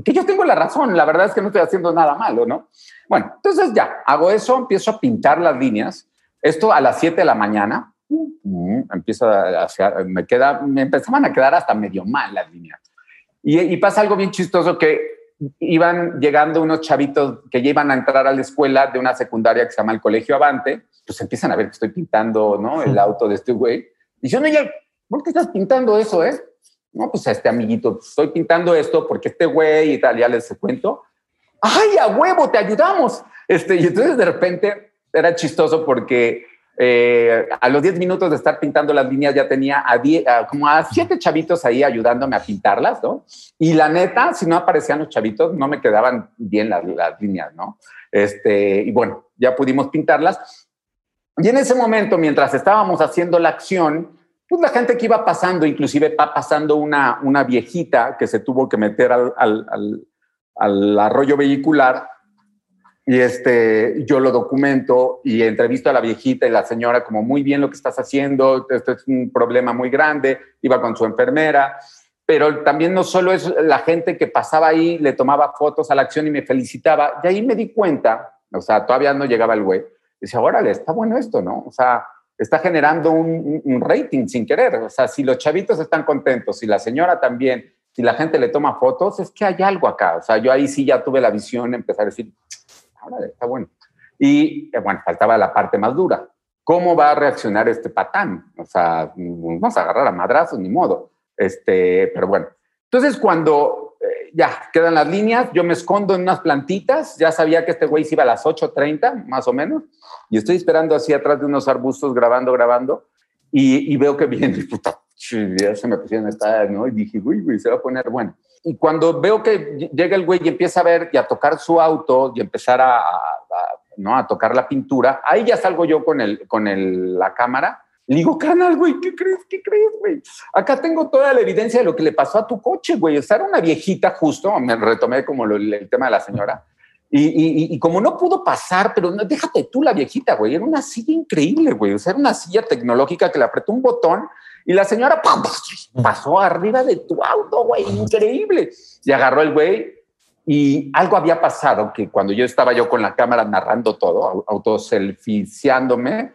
que yo tengo la razón, la verdad es que no estoy haciendo nada malo, ¿no? Bueno, entonces ya, hago eso, empiezo a pintar las líneas, esto a las 7 de la mañana, mm, empiezo a, me, queda, me empezaban a quedar hasta medio mal las líneas. Y, y, pasa algo bien chistoso que iban llegando unos chavitos que ya iban a entrar a la escuela de una secundaria que se llama el Colegio Avante, pues empiezan a ver que estoy pintando, ¿no? El auto de este güey. Y yo, no, ya, ¿por qué estás pintando eso, eh? No, pues a este amiguito, estoy pintando esto porque este güey y tal, ya les cuento. ¡Ay, a huevo, te ayudamos! Este, y entonces de repente era chistoso porque eh, a los 10 minutos de estar pintando las líneas ya tenía a, como a siete chavitos ahí ayudándome a pintarlas, ¿no? Y la neta, si no aparecían los chavitos, no me quedaban bien las, líneas, ¿no? Este, y bueno, ya pudimos pintarlas. Y en ese momento, mientras estábamos haciendo la acción, pues la gente que iba pasando, inclusive pasando una, una viejita que se tuvo que meter al, al, arroyo vehicular y este, yo lo documento y entrevisto a la viejita y la señora como muy bien lo que estás haciendo, esto es un problema muy grande, iba con su enfermera, pero también no solo es la gente que pasaba ahí, le tomaba fotos a la acción y me felicitaba, y ahí me di cuenta, o sea, todavía no llegaba el güey, decía, órale, está bueno esto, ¿no? O sea, está generando un, rating sin querer. O sea, si los chavitos están contentos, si la señora también, si la gente le toma fotos, es que hay algo acá. O sea, yo ahí sí ya tuve la visión de empezar a decir, ahora está bueno. Y eh, bueno, faltaba la parte más dura. ¿Cómo va a reaccionar este patán? O sea, vamos a agarrar a madrazos, ni modo. Este, pero bueno. Entonces, cuando eh, ya quedan las líneas, yo me escondo en unas plantitas, ya sabía que este güey se iba a las 8.30, más o menos, y estoy esperando así atrás de unos arbustos, grabando, grabando, y, veo que viene, [laughs] puta, ya se me pusieron estar, ¿no? Y dije, uy, güey, se va a poner bueno. Y cuando veo que llega el güey y empieza a ver y a tocar su auto y empezar a, ¿no? a tocar la pintura, ahí ya salgo yo con, el, con el, la cámara. Le digo, canal, güey, ¿qué crees? ¿Qué crees, güey? Acá tengo toda la evidencia de lo que le pasó a tu coche, güey. O sea, era una viejita justo, me retomé como el tema de la señora. Y, y, y, como no pudo pasar, pero no, déjate tú la viejita, güey, era una silla increíble, güey. O sea, era una silla tecnológica que le apretó un botón y la señora pasó arriba de tu auto, güey, increíble. Y agarró el güey y algo había pasado que cuando yo estaba yo con la cámara narrando todo, autoselficiándome,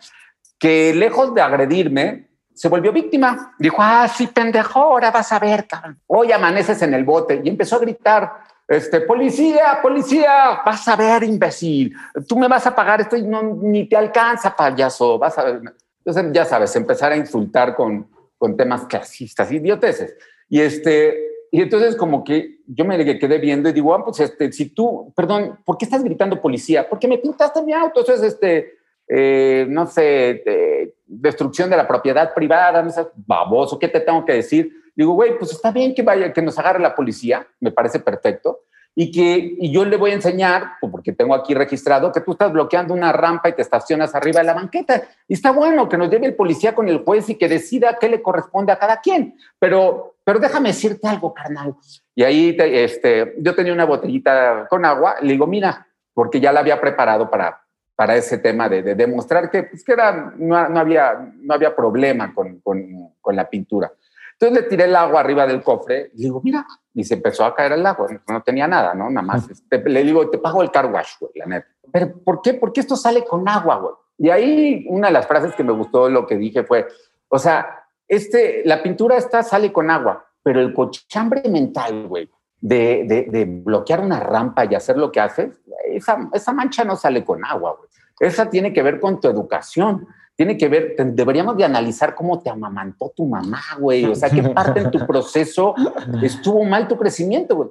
que lejos de agredirme, se volvió víctima. Dijo, ah, sí, pendejo, ahora vas a ver, cabrón. Hoy amaneces en el bote. Y empezó a gritar, este, policía, policía, vas a ver, imbécil. Tú me vas a pagar esto y no, ni te alcanza, payaso. Vas a ver. Entonces, ya sabes, empezar a insultar con, con temas clasistas, idioteces. Y este, y entonces como que yo me quedé viendo y digo, ah, pues este, si tú, perdón, ¿por qué estás gritando policía? Porque me pintaste mi auto, eso es este, eh, no sé, destrucción de la propiedad privada, no sé, baboso, ¿qué te tengo que decir? Digo, güey, pues está bien que vaya, que nos agarre la policía, me parece perfecto, y que y yo le voy a enseñar, porque tengo aquí registrado, que tú estás bloqueando una rampa y te estacionas arriba de la banqueta. Y está bueno que nos lleve el policía con el juez y que decida qué le corresponde a cada quien. Pero, pero déjame decirte algo, carnal. Y ahí este, yo tenía una botellita con agua, le digo, mira, porque ya la había preparado para, para ese tema de, demostrar que, pues, que era, no, había, no había problema con, con, con la pintura. Entonces le tiré el agua arriba del cofre y digo, mira, y se empezó a caer el agua, no tenía nada, ¿no? Nada más. Este, le digo, te pago el car wash, güey, la neta. Pero ¿por qué? Porque esto sale con agua, güey. Y ahí una de las frases que me gustó lo que dije fue, o sea, este, la pintura esta sale con agua, pero el cochambre mental, güey, de, de, de, bloquear una rampa y hacer lo que haces, esa, esa mancha no sale con agua, güey. Esa tiene que ver con tu educación tiene que ver, deberíamos de analizar cómo te amamantó tu mamá, güey. O sea, qué parte en tu [laughs] proceso estuvo mal tu crecimiento, güey.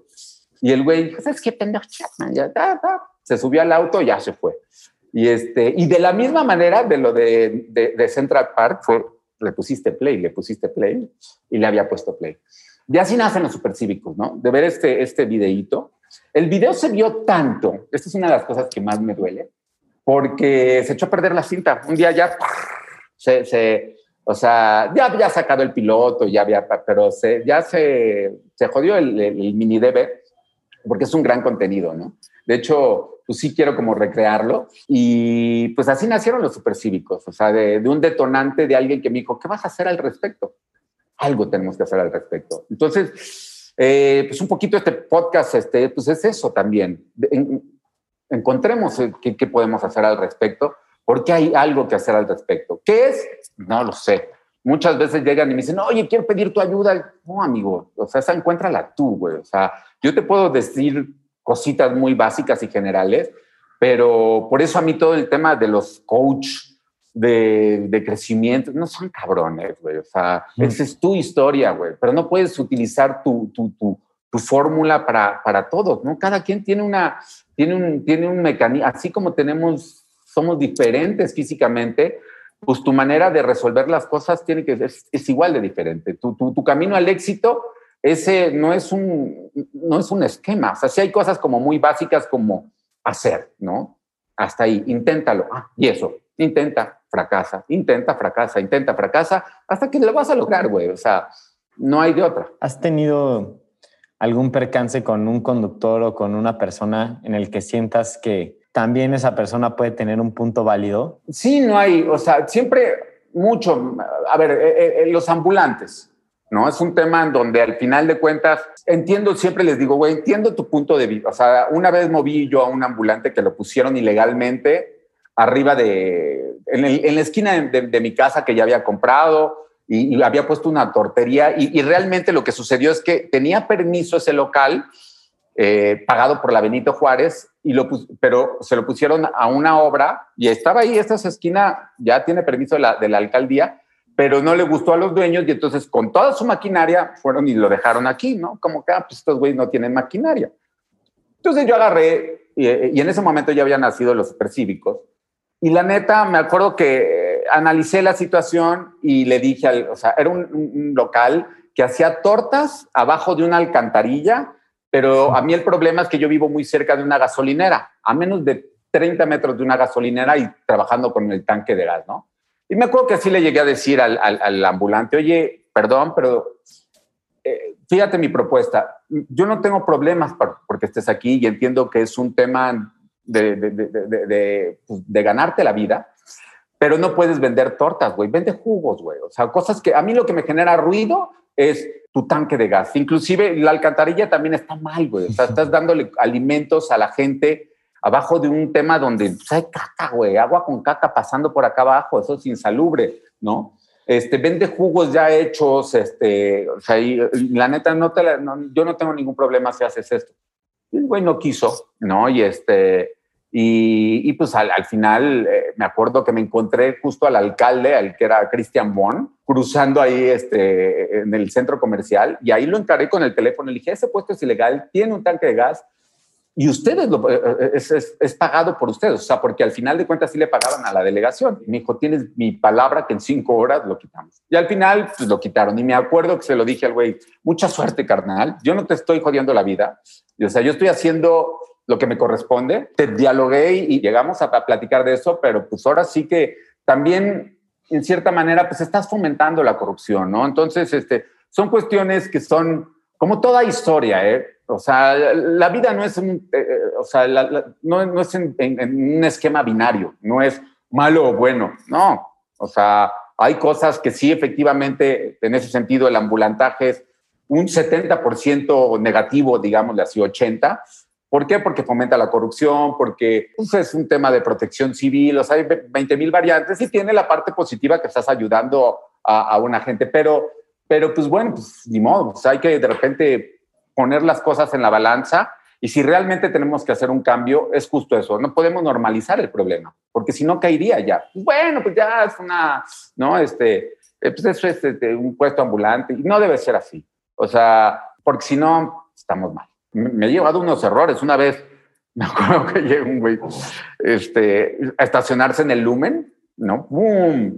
Y el güey ¿sabes qué pendejo? Ya, Se subió al auto y ya se fue. Y, este, y de la misma manera de lo de, de, Central Park, fue, le pusiste play, le pusiste play y le había puesto play. Y así nacen los supercívicos, ¿no? De ver este, este videíto. El video se vio tanto, esta es una de las cosas que más me duele, porque se echó a perder la cinta. Un día ya se, se o sea, ya había sacado el piloto, ya había, pero se, ya se, se jodió el, mini DB porque es un gran contenido, ¿no? De hecho, pues sí quiero como recrearlo y pues así nacieron los supercívicos, o sea, de, de un detonante de alguien que me dijo, ¿qué vas a hacer al respecto? Algo tenemos que hacer al respecto. Entonces, eh, pues un poquito este podcast, este, pues es eso también encontremos qué, podemos hacer al respecto, porque hay algo que hacer al respecto. ¿Qué es? No lo sé. Muchas veces llegan y me dicen, oye, quiero pedir tu ayuda. No, amigo, o sea, esa encuéntrala tú, güey. O sea, yo te puedo decir cositas muy básicas y generales, pero por eso a mí todo el tema de los coach de, de crecimiento, no son cabrones, güey. O sea, mm. esa es tu historia, güey, pero no puedes utilizar tu, tu, tu, tu fórmula para, para todos, ¿no? Cada quien tiene una, tiene un, tiene un mecanismo, así como tenemos, somos diferentes físicamente, pues tu manera de resolver las cosas tiene que ser, es, igual de diferente. Tu, tu, tu, camino al éxito, ese no es, un, no es un esquema. O sea, sí hay cosas como muy básicas como hacer, ¿no? Hasta ahí, inténtalo. Ah, y eso, intenta, fracasa, intenta, fracasa, intenta, fracasa, hasta que lo vas a lograr, güey. O sea, no hay de otra. ¿Has tenido algún percance con un conductor o con una persona en el que sientas que también esa persona puede tener un punto válido? Sí, no hay, o sea, siempre mucho, a ver, eh, eh, los ambulantes, ¿no? Es un tema en donde al final de cuentas, entiendo, siempre les digo, güey, entiendo tu punto de vista. O sea, una vez moví yo a un ambulante que lo pusieron ilegalmente arriba de, en, la esquina de mi casa que ya había comprado, y, había puesto una tortería y, realmente lo que sucedió es que tenía permiso ese local eh, pagado por la Benito Juárez, y lo pero se lo pusieron a una obra y estaba ahí, esta esquina ya tiene permiso de la, de alcaldía, pero no le gustó a los dueños y entonces con toda su maquinaria fueron y lo dejaron aquí, ¿no? Como que, ah, pues estos güeyes no tienen maquinaria. Entonces yo agarré, y, y en ese momento ya habían nacido los supercívicos, y la neta, me acuerdo que analicé la situación y le dije, al, o sea, era un, un local que hacía tortas abajo de una alcantarilla, pero a mí el problema es que yo vivo muy cerca de una gasolinera, a menos de 30 metros de una gasolinera y trabajando con el tanque de gas, ¿no? Y me acuerdo que así le llegué a decir al, al, al ambulante, oye, perdón, pero eh, fíjate mi propuesta, yo no tengo problemas por, porque estés aquí y entiendo que es un tema de, de, de, de, pues, ganarte la vida, pero no puedes vender tortas, güey, vende jugos, güey, o sea, cosas que a mí lo que me genera ruido es tu tanque de gas. Inclusive la alcantarilla también está mal, güey. O sea, estás dándole alimentos a la gente abajo de un tema donde pues, hay caca, güey, agua con caca pasando por acá abajo, eso es insalubre, ¿no? Este, vende jugos ya hechos, este, o sea, y, la neta, no te la, no, yo no tengo ningún problema si haces esto. Y el güey no quiso, ¿no? Y este, y, y pues al, al final eh, me acuerdo que me encontré justo al alcalde, al que era Christian Bon, cruzando ahí este, en el centro comercial, y ahí lo encaré con el teléfono, le dije, ese puesto es ilegal, tiene un tanque de gas, y ustedes lo, es, es, es, pagado por ustedes, o sea, porque al final de cuentas sí le pagaban a la delegación. Y me dijo, tienes mi palabra que en cinco horas lo quitamos. Y al final pues, lo quitaron. Y me acuerdo que se lo dije al güey, mucha suerte, carnal. Yo no te estoy jodiendo la vida. Y, o sea, yo estoy haciendo lo que me corresponde. Te dialogué y, llegamos a, a platicar de eso, pero pues ahora sí que también, en cierta manera, pues estás fomentando la corrupción, ¿no? Entonces, este, son cuestiones que son como toda historia, ¿eh? O sea, la vida no es un, eh, o sea, la, la, no, no, es en, en, en, un esquema binario, no es malo o bueno, no. O sea, hay cosas que sí, efectivamente, en ese sentido, el ambulantaje es un 70% negativo, digámosle así, 80%. ¿Por qué? Porque fomenta la corrupción, porque pues, es un tema de protección civil, o sea, hay 20 mil variantes y tiene la parte positiva que estás ayudando a, una gente, pero, pero pues bueno, pues ni modo, pues, hay que de repente poner las cosas en la balanza y si realmente tenemos que hacer un cambio, es justo eso. No podemos normalizar el problema, porque si no caería ya. Bueno, pues ya es una, ¿no? Este, pues eso es este, un puesto ambulante no debe ser así. O sea, porque si no, estamos mal. Me he llevado unos errores. Una vez [laughs] me acuerdo que llegó un güey este, a estacionarse en el Lumen, ¿no? ¡Bum!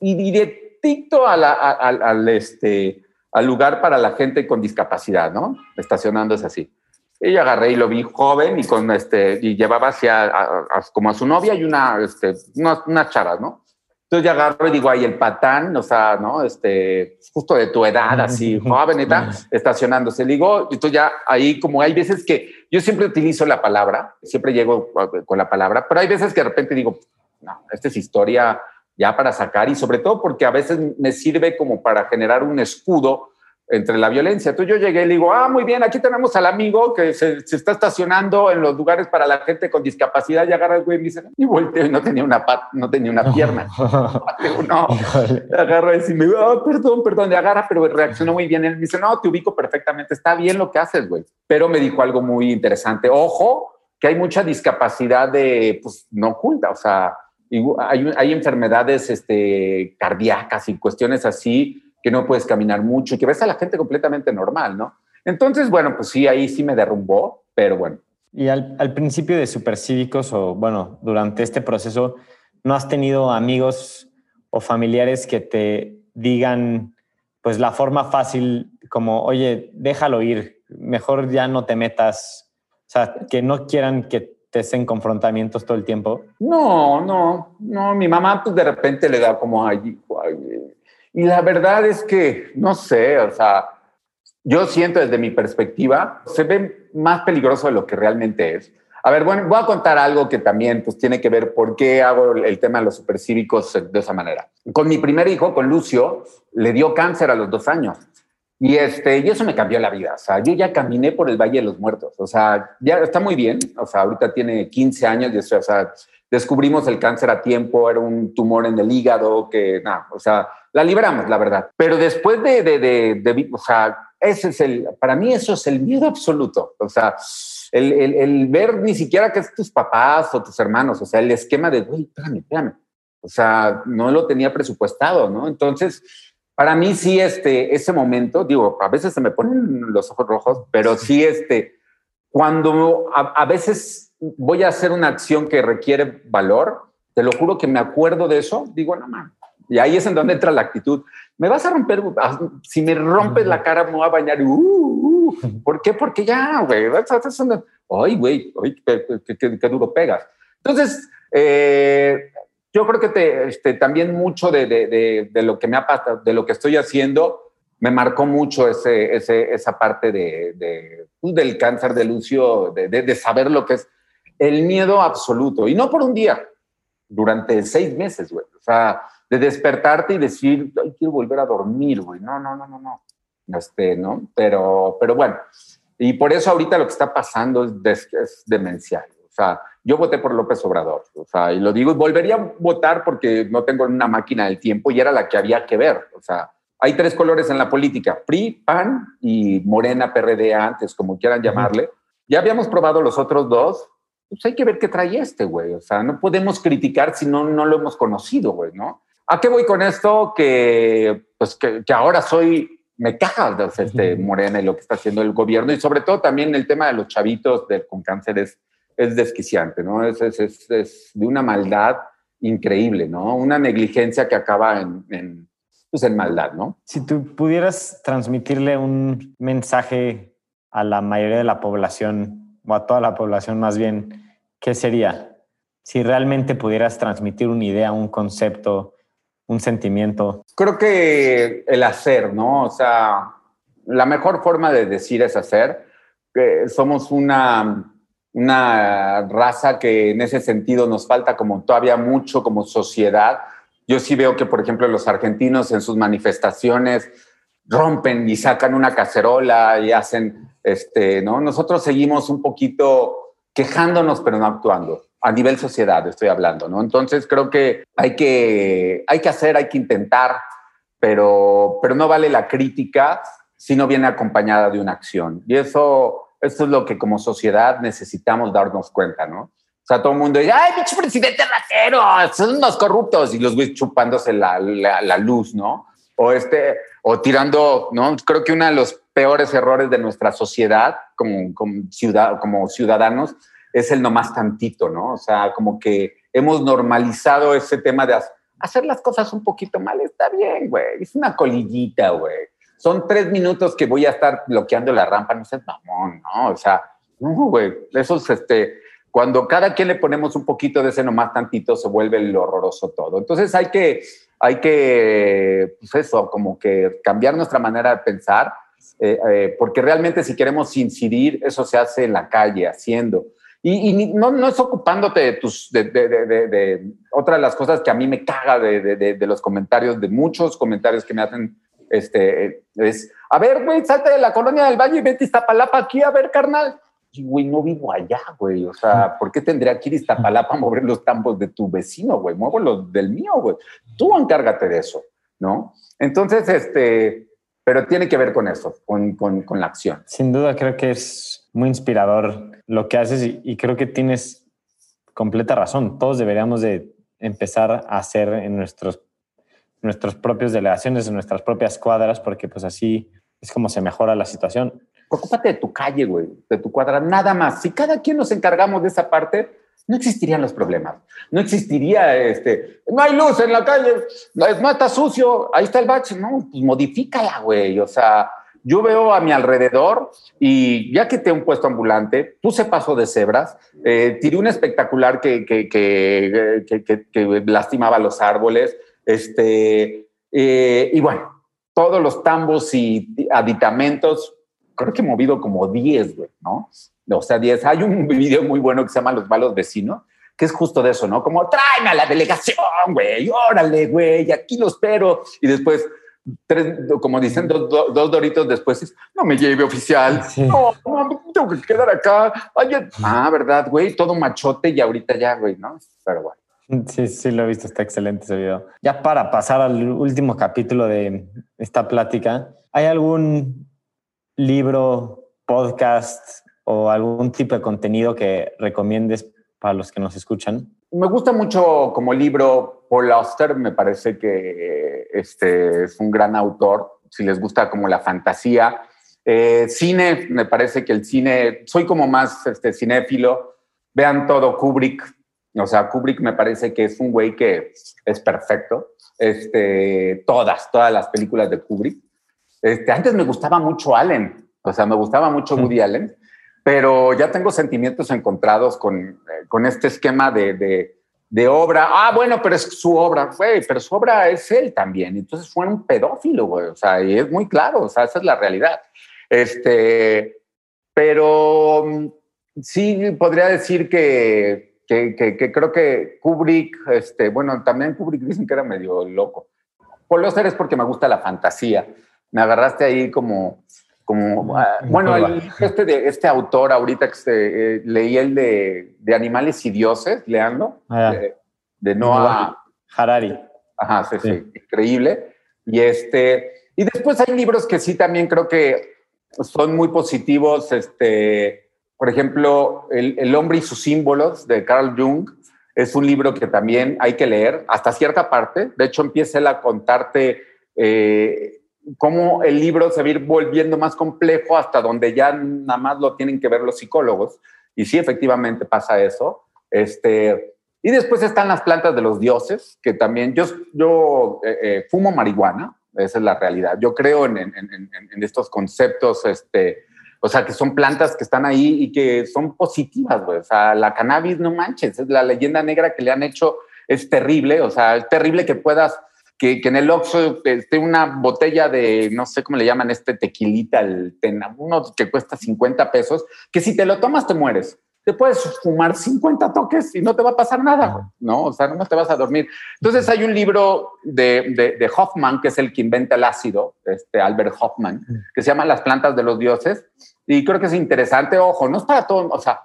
Y directito a la, a, a, al, este, al lugar para la gente con discapacidad, ¿no? Estacionándose así. Y agarré y lo vi joven y con este, y llevaba hacia, a, como a su novia y una, este, unas, unas chavas, ¿no? Entonces ya agarro y digo, ahí el patán, o sea, ¿no? Este, justo de tu edad, así, joven y tal, estacionándose. Le digo, y tú ya ahí, como hay veces que yo siempre utilizo la palabra, siempre llego con la palabra, pero hay veces que de repente digo, no, esta es historia ya para sacar y sobre todo porque a veces me sirve como para generar un escudo entre la violencia. Entonces yo llegué y le digo, ah, muy bien, aquí tenemos al amigo que se, se, está estacionando en los lugares para la gente con discapacidad y agarra el güey y me dice, y volteo y no tenía una pat, no tenía una pierna. [laughs] no, agarra y me dice, oh, perdón, perdón, le agarra, pero reaccionó muy bien. Él me dice, no, te ubico perfectamente, está bien lo que haces, güey. Pero me dijo algo muy interesante, ojo, que hay mucha discapacidad de, pues, no oculta, o sea, hay, hay enfermedades este, cardíacas y cuestiones así que no puedes caminar mucho y que ves a la gente completamente normal, ¿no? Entonces, bueno, pues sí, ahí sí me derrumbó, pero bueno. Y al, al principio de Supercívicos o, bueno, durante este proceso, ¿no has tenido amigos o familiares que te digan, pues, la forma fácil como, oye, déjalo ir, mejor ya no te metas, o sea, que no quieran que estés en confrontamientos todo el tiempo? No, no, no. Mi mamá, pues de repente le da como ay, ay, y la verdad es que, no sé, o sea, yo siento desde mi perspectiva, se ve más peligroso de lo que realmente es. A ver, bueno, voy a contar algo que también pues, tiene que ver por qué hago el tema de los supercívicos de esa manera. Con mi primer hijo, con Lucio, le dio cáncer a los dos años. Y, este, y eso me cambió la vida. O sea, yo ya caminé por el Valle de los Muertos. O sea, ya está muy bien. O sea, ahorita tiene 15 años y o sea, descubrimos el cáncer a tiempo, era un tumor en el hígado que, nada, o sea, la libramos, la verdad. Pero después de, de, de, de, o sea, ese es el, para mí eso es el miedo absoluto. O sea, el, el, el ver ni siquiera que es tus papás o tus hermanos, o sea, el esquema de, güey, espérame, espérame. O sea, no lo tenía presupuestado, ¿no? Entonces, para mí sí, este, ese momento, digo, a veces se me ponen los ojos rojos, pero sí, este, cuando a, veces voy a hacer una acción que requiere valor, te lo juro que me acuerdo de eso, digo, no mames. Y ahí es en donde entra la actitud. Me vas a romper, si me rompes la cara, me voy a bañar. Uh, uh. ¿Por qué? Porque ya, güey. Ay, güey, qué, duro pegas. Entonces, eh, yo creo que te, este, también mucho de, de, de, lo que me ha pasado, de lo que estoy haciendo, me marcó mucho ese, ese, esa parte de, pues, del cáncer de Lucio, de, saber lo que es el miedo absoluto. Y no por un día, durante seis meses, güey. O sea, de despertarte y decir, Ay, quiero volver a dormir, güey. No, no, no, no, no. Este, ¿no? Pero, pero bueno, y por eso ahorita lo que está pasando es, es demencial. O sea, yo voté por López Obrador, o sea, y lo digo, volvería a votar porque no tengo una máquina del tiempo y era la que había que ver, o sea, hay tres colores en la política, PRI, PAN y Morena, PRD antes, como quieran llamarle. Ya habíamos probado los otros dos, pues hay que ver qué trae este, güey, o sea, no podemos criticar si no, no lo hemos conocido, güey, ¿no? ¿A qué voy con esto? Que, pues, que, que ahora soy, me caga este, Morena y lo que está haciendo el gobierno y sobre todo también el tema de los chavitos de, con cáncer es es desquiciante, ¿no? Es, es, es, de una maldad increíble, ¿no? Una negligencia que acaba en, en, pues en maldad, ¿no? Si tú pudieras transmitirle un mensaje a la mayoría de la población, o a toda la población más bien, ¿qué sería? Si realmente pudieras transmitir una idea, un concepto, un sentimiento. Creo que el hacer, ¿no? O sea, la mejor forma de decir es hacer. Que somos una una raza que en ese sentido nos falta como todavía mucho como sociedad. Yo sí veo que, por ejemplo, los argentinos en sus manifestaciones rompen y sacan una cacerola y hacen, este, ¿no? Nosotros seguimos un poquito quejándonos, pero no actuando. A nivel sociedad estoy hablando, ¿no? Entonces creo que hay que, hay que hacer, hay que intentar, pero, pero no vale la crítica si no viene acompañada de una acción. Y eso esto es lo que como sociedad necesitamos darnos cuenta, ¿no? O sea, todo el mundo dice, ay, pinche presidente ratero, son unos corruptos, y los güeyes chupándose la, la, luz, ¿no? O, este, o tirando, ¿no? Creo que uno de los peores errores de nuestra sociedad como, como, ciudad, como ciudadanos es el nomás tantito, ¿no? O sea, como que hemos normalizado ese tema de hacer las cosas un poquito mal, está bien, güey, es una colillita, güey son tres minutos que voy a estar bloqueando la rampa, no sé, mamón, ¿no? O sea, no, güey, eso es este, cuando cada quien le ponemos un poquito de ese nomás tantito, se vuelve lo horroroso todo. Entonces hay que, hay que, pues eso, como que cambiar nuestra manera de pensar, eh, eh, porque realmente si queremos incidir, eso se hace en la calle, haciendo. Y, no, no, es ocupándote de tus, de, de, de, de, otra de las cosas que a mí me caga de, los comentarios, de muchos comentarios que me hacen este, es, a ver, güey, salte de la colonia del Valle y vete a Iztapalapa aquí, a ver, carnal. Y, güey, no vivo allá, güey. O sea, ¿por qué tendría que ir a Iztapalapa a mover los tambos de tu vecino, güey? Muevo los del mío, güey. Tú encárgate de eso, ¿no? Entonces, este, pero tiene que ver con eso, con, con, con la acción. Sin duda, creo que es muy inspirador lo que haces y, y creo que tienes completa razón. Todos deberíamos de empezar a hacer en nuestros nuestras propias delegaciones, en nuestras propias cuadras, porque pues así es como se mejora la situación. Ocúpate de tu calle, güey, de tu cuadra, nada más. Si cada quien nos encargamos de esa parte, no existirían los problemas. No existiría, este, no hay luz en la calle, no, está sucio, ahí está el bache. No, pues modifícala, güey. O sea, yo veo a mi alrededor y ya que te un puesto ambulante, puse paso de cebras, eh, tiré un espectacular que, que, que, que lastimaba los árboles, este, eh, y bueno, todos los tambos y aditamentos, creo que he movido como 10, güey, ¿no? O sea, 10. Hay un video muy bueno que se llama Los malos vecinos, que es justo de eso, ¿no? Como tráeme a la delegación, güey, órale, güey, aquí lo espero. Y después, tres, como dicen, dos, dos, doritos después, no me lleve oficial, no, no, tengo que quedar acá. ah, ¿verdad, güey? Todo machote y ahorita ya, güey, ¿no? Pero bueno. Sí, sí, lo he visto, está excelente ese video. Ya para pasar al último capítulo de esta plática, ¿hay algún libro, podcast o algún tipo de contenido que recomiendes para los que nos escuchan. Me gusta mucho como libro Paul Auster, me parece que este, es un gran autor, si les gusta como la fantasía. Eh, cine, me parece que el cine, soy como más este, cinéfilo, vean todo Kubrick, o sea, Kubrick me parece que es un güey que es perfecto. Este, todas, todas las películas de Kubrick. Este, antes me gustaba mucho Allen, o sea, me gustaba mucho Woody Allen, pero ya tengo sentimientos encontrados con, eh, con este esquema de, de, de, obra. Ah, bueno, pero es su obra, güey, pero su obra es él también. Entonces fue un pedófilo, güey, o sea, y es muy claro, o sea, esa es la realidad. Este, pero mm, sí podría decir que que, creo que Kubrick, este, bueno, también Kubrick dicen que era medio loco. Por los seres porque me gusta la fantasía. Me agarraste ahí como, como ah, bueno, este, de, este autor ahorita que se, eh, leí el de, de, Animales y Dioses, leando, ah, de, de, Noah Harari. Ajá, sí, sí, increíble. Y este, y después hay libros que sí también creo que son muy positivos, este, por ejemplo, el, hombre y sus símbolos de Carl Jung es un libro que también hay que leer hasta cierta parte. De hecho, empieza él a contarte eh, cómo el libro se va a ir volviendo más complejo hasta donde ya nada más lo tienen que ver los psicólogos. Y sí, efectivamente pasa eso. Este, y después están las plantas de los dioses, que también yo, yo eh, eh, fumo marihuana, esa es la realidad. Yo creo en, en, en, en estos conceptos este, o sea, que son plantas que están ahí y que son positivas, güey. O sea, la cannabis, no manches, es la leyenda negra que le han hecho, es terrible. O sea, es terrible que puedas, que, que en el Oxxo esté una botella de, no sé cómo le llaman, este tequilita, el tena, uno que cuesta 50 pesos, que si te lo tomas te mueres. Te puedes fumar 50 toques y no te va a pasar nada, ¿no? O sea, no te vas a dormir. Entonces hay un libro de, de, de Hoffman, que es el que inventa el ácido, este Albert Hoffman, que se llama Las plantas de los dioses, y creo que es interesante, ojo, no es para todo, o sea,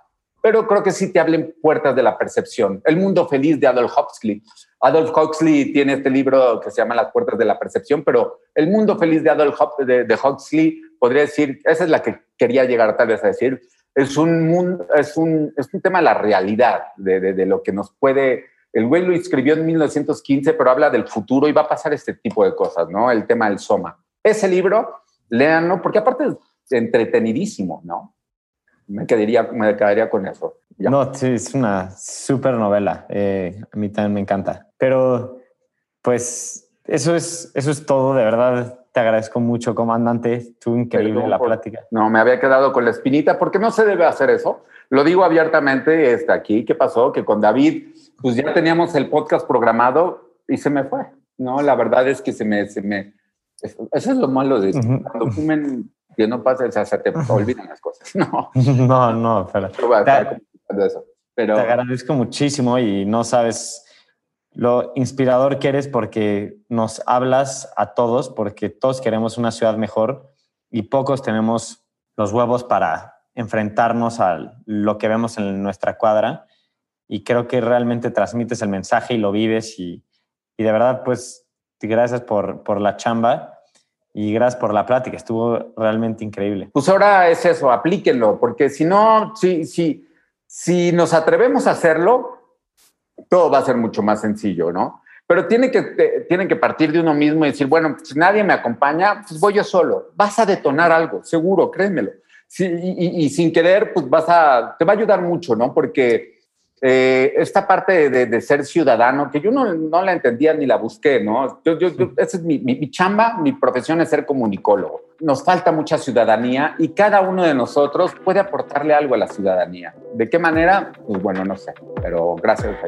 pero creo que sí te hablen puertas de la percepción. El mundo feliz de Adolf Huxley. Adolf Huxley tiene este libro que se llama Las puertas de la percepción, pero el mundo feliz de Adolf de, Huxley, podría decir, esa es la que quería llegar tal vez a decir, es un, es un, es un tema de la realidad, de, de, lo que nos puede... El güey lo escribió en 1915, pero habla del futuro y va a pasar este tipo de cosas, ¿no? El tema del soma. Ese libro, léanlo, porque aparte entretenidísimo, ¿no? Me quedaría, me quedaría con eso. No, sí, es una súper novela. Eh, a mí también me encanta. Pero, pues, eso es, eso es todo. De verdad, te agradezco mucho, comandante. Estuvo increíble la plática. No, me había quedado con la espinita porque no se debe hacer eso. Lo digo abiertamente está aquí. ¿Qué pasó? Que con David, pues ya teníamos el podcast programado y se me fue. No, la verdad es que se me, se me, eso es lo malo de cuando fumen que no pasa, o sea, se te olvidan las cosas. No, [laughs] no, no, pero, te, pero te agradezco muchísimo y no sabes lo inspirador que eres porque nos hablas a todos, porque todos queremos una ciudad mejor y pocos tenemos los huevos para enfrentarnos a lo que vemos en nuestra cuadra. Y creo que realmente transmites el mensaje y lo vives y, y de verdad, pues, gracias por, por la chamba y gracias por la plática, estuvo realmente increíble. Pues ahora es eso, aplíquenlo, porque si no, si, si, si nos atrevemos a hacerlo, todo va a ser mucho más sencillo, ¿no? Pero tiene que, tienen que partir de uno mismo y decir, bueno, si nadie me acompaña, pues voy yo solo. Vas a detonar algo, seguro, créemelo. Y, y, sin querer, pues vas a, te va a ayudar mucho, ¿no? Porque eh, esta parte de, ser ciudadano, que yo no, no, la entendía ni la busqué, ¿no? Yo, yo, esa es mi, mi, chamba, mi profesión es ser comunicólogo. Nos falta mucha ciudadanía y cada uno de nosotros puede aportarle algo a la ciudadanía. ¿De qué manera? Pues bueno, no sé, pero gracias, a